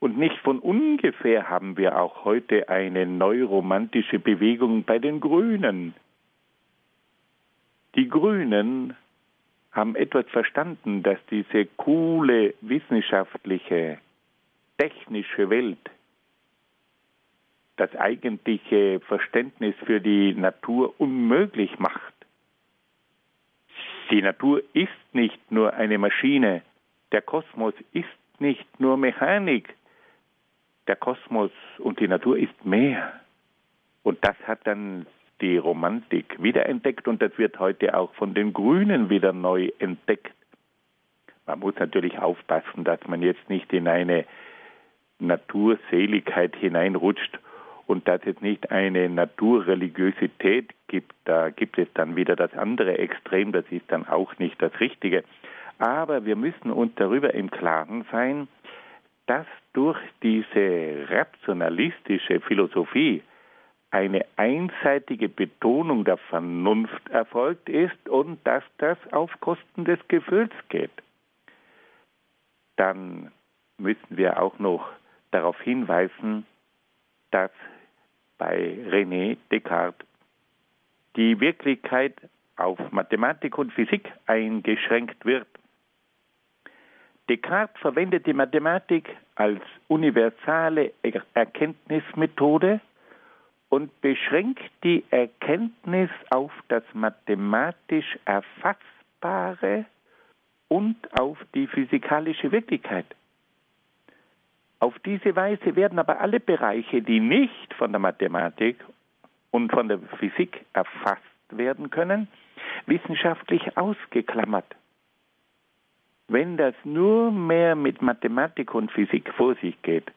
Speaker 2: Und nicht von ungefähr haben wir auch heute eine neuromantische Bewegung bei den Grünen. Die Grünen haben etwas verstanden, dass diese coole wissenschaftliche, technische Welt das eigentliche Verständnis für die Natur unmöglich macht. Die Natur ist nicht nur eine Maschine, der Kosmos ist nicht nur Mechanik, der Kosmos und die Natur ist mehr. Und das hat dann die Romantik wiederentdeckt und das wird heute auch von den Grünen wieder neu entdeckt. Man muss natürlich aufpassen, dass man jetzt nicht in eine Naturseligkeit hineinrutscht und dass es nicht eine Naturreligiosität gibt. Da gibt es dann wieder das andere Extrem, das ist dann auch nicht das Richtige. Aber wir müssen uns darüber im Klaren sein, dass durch diese rationalistische Philosophie eine einseitige Betonung der Vernunft erfolgt ist und dass das auf Kosten des Gefühls geht. Dann müssen wir auch noch darauf hinweisen, dass bei René Descartes die Wirklichkeit auf Mathematik und Physik eingeschränkt wird. Descartes verwendet die Mathematik als universale Erkenntnismethode und beschränkt die Erkenntnis auf das mathematisch Erfassbare und auf die physikalische Wirklichkeit. Auf diese Weise werden aber alle Bereiche, die nicht von der Mathematik und von der Physik erfasst werden können, wissenschaftlich ausgeklammert. Wenn das nur mehr mit Mathematik und Physik vor sich geht,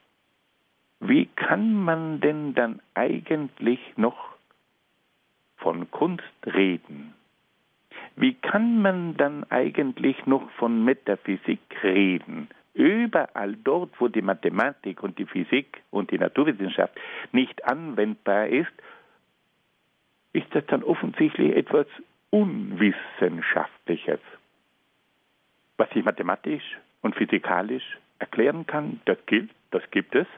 Speaker 2: wie kann man denn dann eigentlich noch von Kunst reden? Wie kann man dann eigentlich noch von Metaphysik reden? Überall dort, wo die Mathematik und die Physik und die Naturwissenschaft nicht anwendbar ist, ist das dann offensichtlich etwas Unwissenschaftliches. Was ich mathematisch und physikalisch erklären kann, das gilt, das gibt es.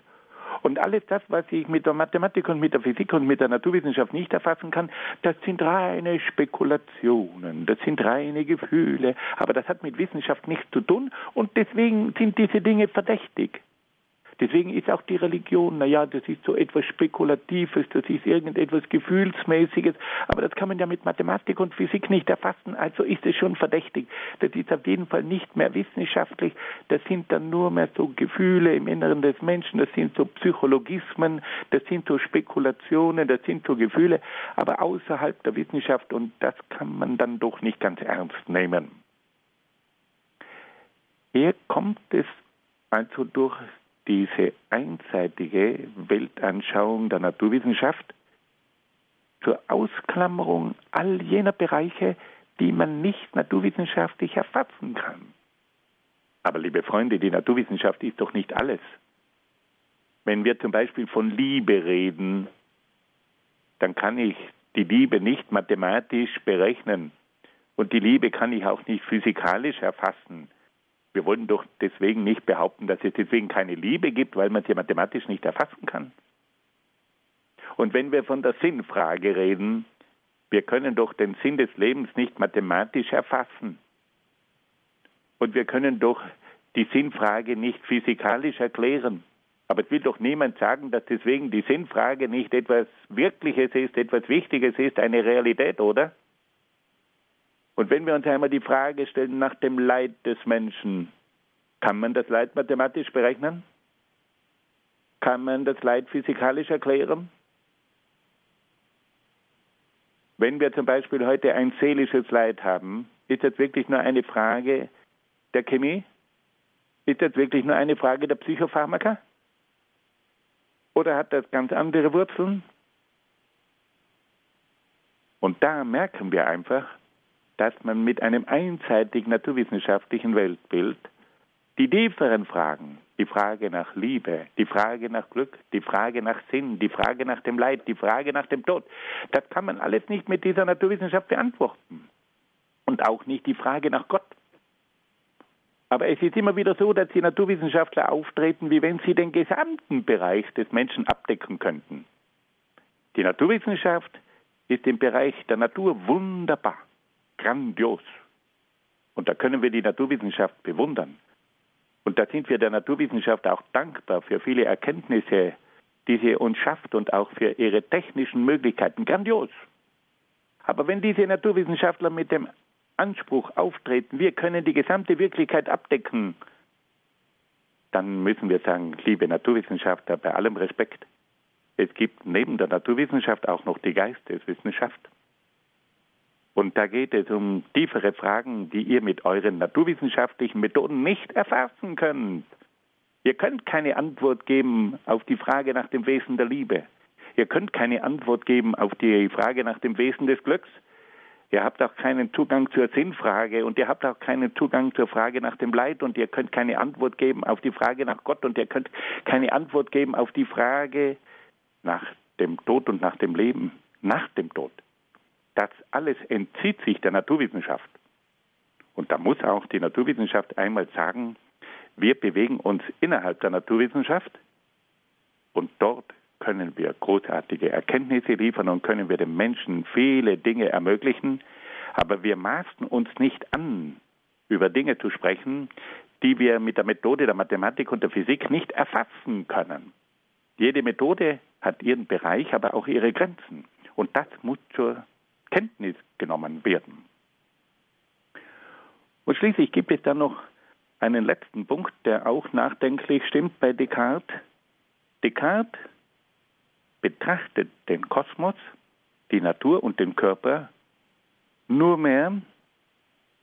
Speaker 2: Und alles das, was ich mit der Mathematik und mit der Physik und mit der Naturwissenschaft nicht erfassen kann, das sind reine Spekulationen, das sind reine Gefühle, aber das hat mit Wissenschaft nichts zu tun und deswegen sind diese Dinge verdächtig. Deswegen ist auch die Religion, naja, das ist so etwas Spekulatives, das ist irgendetwas Gefühlsmäßiges, aber das kann man ja mit Mathematik und Physik nicht erfassen, also ist es schon verdächtig. Das ist auf jeden Fall nicht mehr wissenschaftlich, das sind dann nur mehr so Gefühle im Inneren des Menschen, das sind so Psychologismen, das sind so Spekulationen, das sind so Gefühle, aber außerhalb der Wissenschaft und das kann man dann doch nicht ganz ernst nehmen. Hier kommt es also durch diese einseitige Weltanschauung der Naturwissenschaft zur Ausklammerung all jener Bereiche, die man nicht naturwissenschaftlich erfassen kann. Aber liebe Freunde, die Naturwissenschaft ist doch nicht alles. Wenn wir zum Beispiel von Liebe reden, dann kann ich die Liebe nicht mathematisch berechnen und die Liebe kann ich auch nicht physikalisch erfassen. Wir wollen doch deswegen nicht behaupten, dass es deswegen keine Liebe gibt, weil man sie mathematisch nicht erfassen kann. Und wenn wir von der Sinnfrage reden, wir können doch den Sinn des Lebens nicht mathematisch erfassen. Und wir können doch die Sinnfrage nicht physikalisch erklären. Aber es will doch niemand sagen, dass deswegen die Sinnfrage nicht etwas Wirkliches ist, etwas Wichtiges ist, eine Realität, oder? Und wenn wir uns einmal die Frage stellen nach dem Leid des Menschen, kann man das Leid mathematisch berechnen? Kann man das Leid physikalisch erklären? Wenn wir zum Beispiel heute ein seelisches Leid haben, ist das wirklich nur eine Frage der Chemie? Ist das wirklich nur eine Frage der Psychopharmaka? Oder hat das ganz andere Wurzeln? Und da merken wir einfach, dass man mit einem einseitig naturwissenschaftlichen Weltbild die tieferen Fragen, die Frage nach Liebe, die Frage nach Glück, die Frage nach Sinn, die Frage nach dem Leid, die Frage nach dem Tod, das kann man alles nicht mit dieser Naturwissenschaft beantworten. Und auch nicht die Frage nach Gott. Aber es ist immer wieder so, dass die Naturwissenschaftler auftreten, wie wenn sie den gesamten Bereich des Menschen abdecken könnten. Die Naturwissenschaft ist im Bereich der Natur wunderbar grandios. Und da können wir die Naturwissenschaft bewundern. Und da sind wir der Naturwissenschaft auch dankbar für viele Erkenntnisse, die sie uns schafft und auch für ihre technischen Möglichkeiten. Grandios. Aber wenn diese Naturwissenschaftler mit dem Anspruch auftreten, wir können die gesamte Wirklichkeit abdecken, dann müssen wir sagen, liebe Naturwissenschaftler, bei allem Respekt, es gibt neben der Naturwissenschaft auch noch die Geisteswissenschaft. Und da geht es um tiefere Fragen, die ihr mit euren naturwissenschaftlichen Methoden nicht erfassen könnt. Ihr könnt keine Antwort geben auf die Frage nach dem Wesen der Liebe. Ihr könnt keine Antwort geben auf die Frage nach dem Wesen des Glücks. Ihr habt auch keinen Zugang zur Sinnfrage und ihr habt auch keinen Zugang zur Frage nach dem Leid und ihr könnt keine Antwort geben auf die Frage nach Gott und ihr könnt keine Antwort geben auf die Frage nach dem Tod und nach dem Leben, nach dem Tod. Das alles entzieht sich der Naturwissenschaft. Und da muss auch die Naturwissenschaft einmal sagen, wir bewegen uns innerhalb der Naturwissenschaft und dort können wir großartige Erkenntnisse liefern und können wir den Menschen viele Dinge ermöglichen, aber wir maßen uns nicht an, über Dinge zu sprechen, die wir mit der Methode der Mathematik und der Physik nicht erfassen können. Jede Methode hat ihren Bereich, aber auch ihre Grenzen. Und das muss zur Kenntnis genommen werden. Und schließlich gibt es dann noch einen letzten Punkt, der auch nachdenklich stimmt bei Descartes. Descartes betrachtet den Kosmos, die Natur und den Körper nur mehr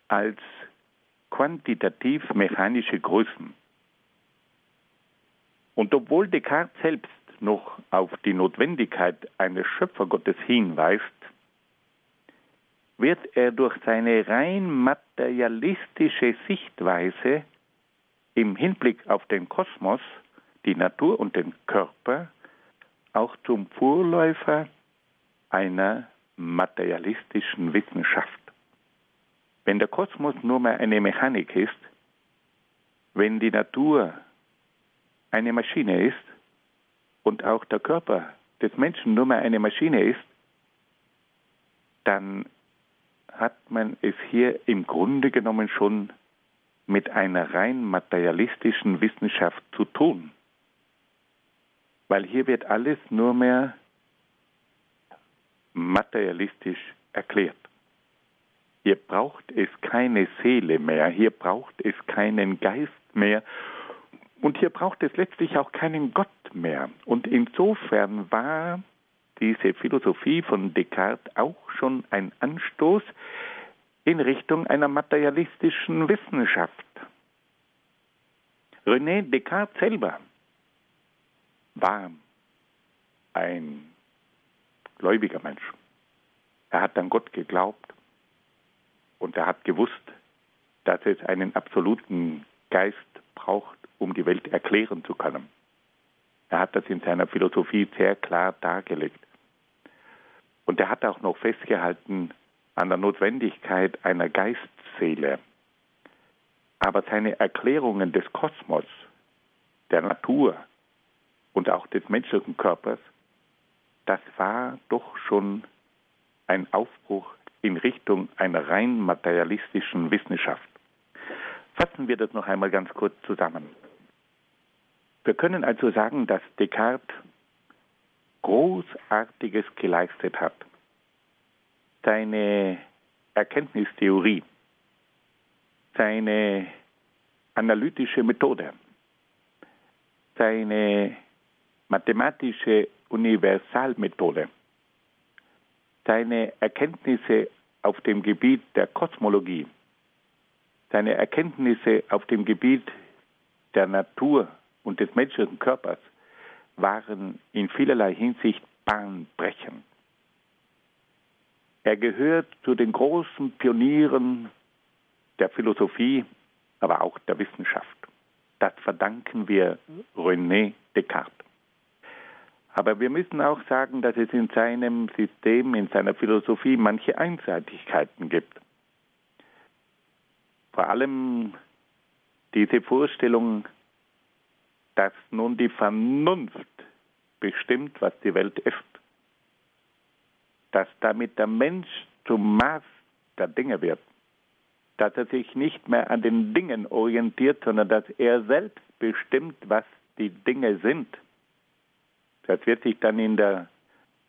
Speaker 2: als quantitativ mechanische Größen. Und obwohl Descartes selbst noch auf die Notwendigkeit eines Schöpfergottes hinweist, wird er durch seine rein materialistische Sichtweise im Hinblick auf den Kosmos, die Natur und den Körper auch zum Vorläufer einer materialistischen Wissenschaft. Wenn der Kosmos nur mehr eine Mechanik ist, wenn die Natur eine Maschine ist und auch der Körper des Menschen nur mehr eine Maschine ist, dann hat man es hier im Grunde genommen schon mit einer rein materialistischen Wissenschaft zu tun. weil hier wird alles nur mehr materialistisch erklärt. Hier braucht es keine Seele mehr, hier braucht es keinen Geist mehr und hier braucht es letztlich auch keinen Gott mehr. Und insofern war diese Philosophie von Descartes auch schon ein Anstoß in Richtung einer materialistischen Wissenschaft. René Descartes selber war ein gläubiger Mensch. Er hat an Gott geglaubt und er hat gewusst, dass es einen absoluten Geist braucht, um die Welt erklären zu können. Er hat das in seiner Philosophie sehr klar dargelegt. Und er hat auch noch festgehalten an der Notwendigkeit einer Geistseele. Aber seine Erklärungen des Kosmos, der Natur und auch des menschlichen Körpers, das war doch schon ein Aufbruch in Richtung einer rein materialistischen Wissenschaft. Fassen wir das noch einmal ganz kurz zusammen. Wir können also sagen, dass Descartes Großartiges geleistet hat. Seine Erkenntnistheorie, seine analytische Methode, seine mathematische Universalmethode, seine Erkenntnisse auf dem Gebiet der Kosmologie, seine Erkenntnisse auf dem Gebiet der Natur und des menschlichen Körpers waren in vielerlei Hinsicht bahnbrechend. Er gehört zu den großen Pionieren der Philosophie, aber auch der Wissenschaft. Das verdanken wir René Descartes. Aber wir müssen auch sagen, dass es in seinem System, in seiner Philosophie manche Einseitigkeiten gibt. Vor allem diese Vorstellung, dass nun die Vernunft bestimmt, was die Welt ist. Dass damit der Mensch zum Maß der Dinge wird. Dass er sich nicht mehr an den Dingen orientiert, sondern dass er selbst bestimmt, was die Dinge sind. Das wird sich dann in der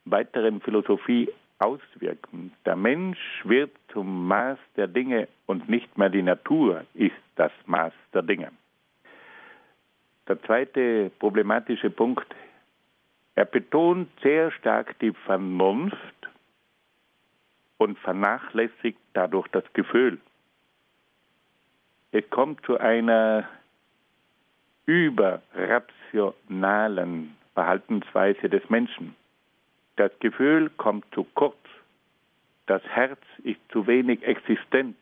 Speaker 2: weiteren Philosophie auswirken. Der Mensch wird zum Maß der Dinge und nicht mehr die Natur ist das Maß der Dinge. Der zweite problematische Punkt, er betont sehr stark die Vernunft und vernachlässigt dadurch das Gefühl. Es kommt zu einer überrationalen Verhaltensweise des Menschen. Das Gefühl kommt zu kurz. Das Herz ist zu wenig existent.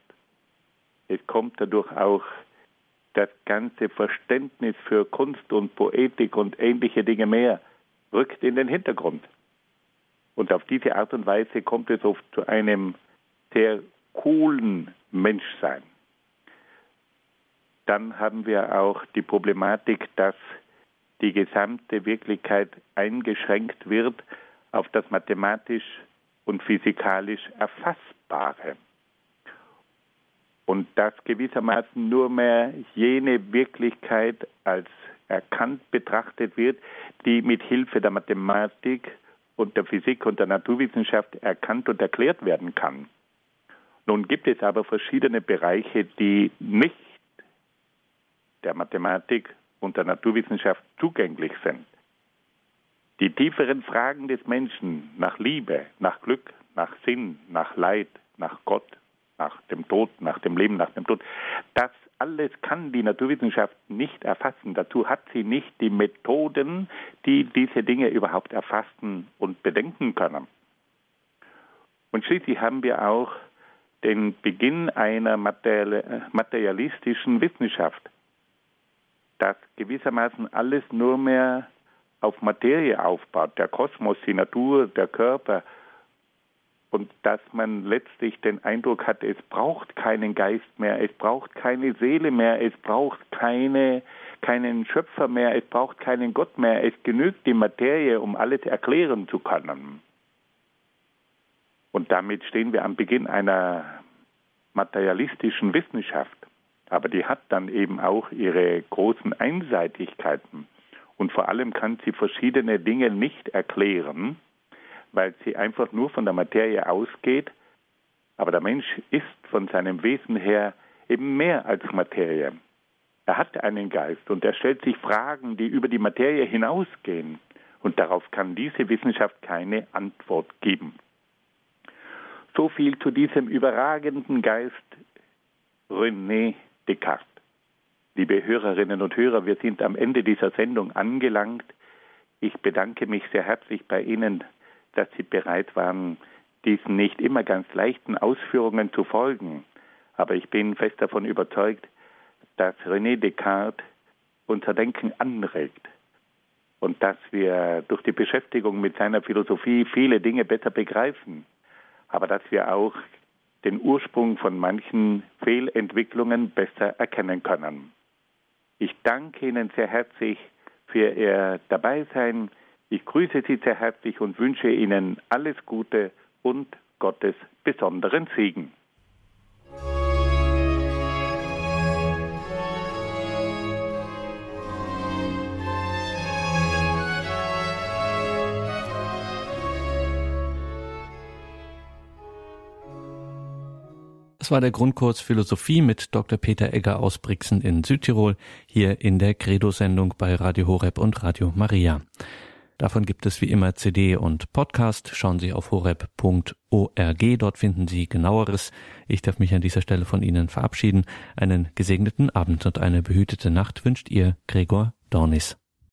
Speaker 2: Es kommt dadurch auch das ganze Verständnis für Kunst und Poetik und ähnliche Dinge mehr rückt in den Hintergrund. Und auf diese Art und Weise kommt es oft zu einem sehr coolen Menschsein. Dann haben wir auch die Problematik, dass die gesamte Wirklichkeit eingeschränkt wird auf das mathematisch und physikalisch Erfassbare. Und dass gewissermaßen nur mehr jene Wirklichkeit als erkannt betrachtet wird, die mit Hilfe der Mathematik und der Physik und der Naturwissenschaft erkannt und erklärt werden kann. Nun gibt es aber verschiedene Bereiche, die nicht der Mathematik und der Naturwissenschaft zugänglich sind. Die tieferen Fragen des Menschen nach Liebe, nach Glück, nach Sinn, nach Leid, nach Gott, nach dem Tod, nach dem Leben, nach dem Tod, das alles kann die Naturwissenschaft nicht erfassen. Dazu hat sie nicht die Methoden, die diese Dinge überhaupt erfassen und bedenken können. Und schließlich haben wir auch den Beginn einer materialistischen Wissenschaft dass gewissermaßen alles nur mehr auf Materie aufbaut, der Kosmos, die Natur, der Körper, und dass man letztlich den Eindruck hat, es braucht keinen Geist mehr, es braucht keine Seele mehr, es braucht keine, keinen Schöpfer mehr, es braucht keinen Gott mehr, es genügt die Materie, um alles erklären zu können. Und damit stehen wir am Beginn einer materialistischen Wissenschaft aber die hat dann eben auch ihre großen Einseitigkeiten. Und vor allem kann sie verschiedene Dinge nicht erklären, weil sie einfach nur von der Materie ausgeht. Aber der Mensch ist von seinem Wesen her eben mehr als Materie. Er hat einen Geist und er stellt sich Fragen, die über die Materie hinausgehen. Und darauf kann diese Wissenschaft keine Antwort geben. So viel zu diesem überragenden Geist René Descartes. Liebe Hörerinnen und Hörer, wir sind am Ende dieser Sendung angelangt. Ich bedanke mich sehr herzlich bei Ihnen, dass Sie bereit waren, diesen nicht immer ganz leichten Ausführungen zu folgen. Aber ich bin fest davon überzeugt, dass René Descartes unser Denken anregt und dass wir durch die Beschäftigung mit seiner Philosophie viele Dinge besser begreifen, aber dass wir auch den Ursprung von manchen Fehlentwicklungen besser erkennen können. Ich danke Ihnen sehr herzlich für Ihr Dabeisein. Ich grüße Sie sehr herzlich und wünsche Ihnen alles Gute und Gottes besonderen Segen.
Speaker 1: Das war der Grundkurs Philosophie mit Dr. Peter Egger aus Brixen in Südtirol, hier in der Credo-Sendung bei Radio Horeb und Radio Maria. Davon gibt es wie immer CD und Podcast. Schauen Sie auf horeb.org, dort finden Sie genaueres. Ich darf mich an dieser Stelle von Ihnen verabschieden. Einen gesegneten Abend und eine behütete Nacht wünscht Ihr Gregor Dornis.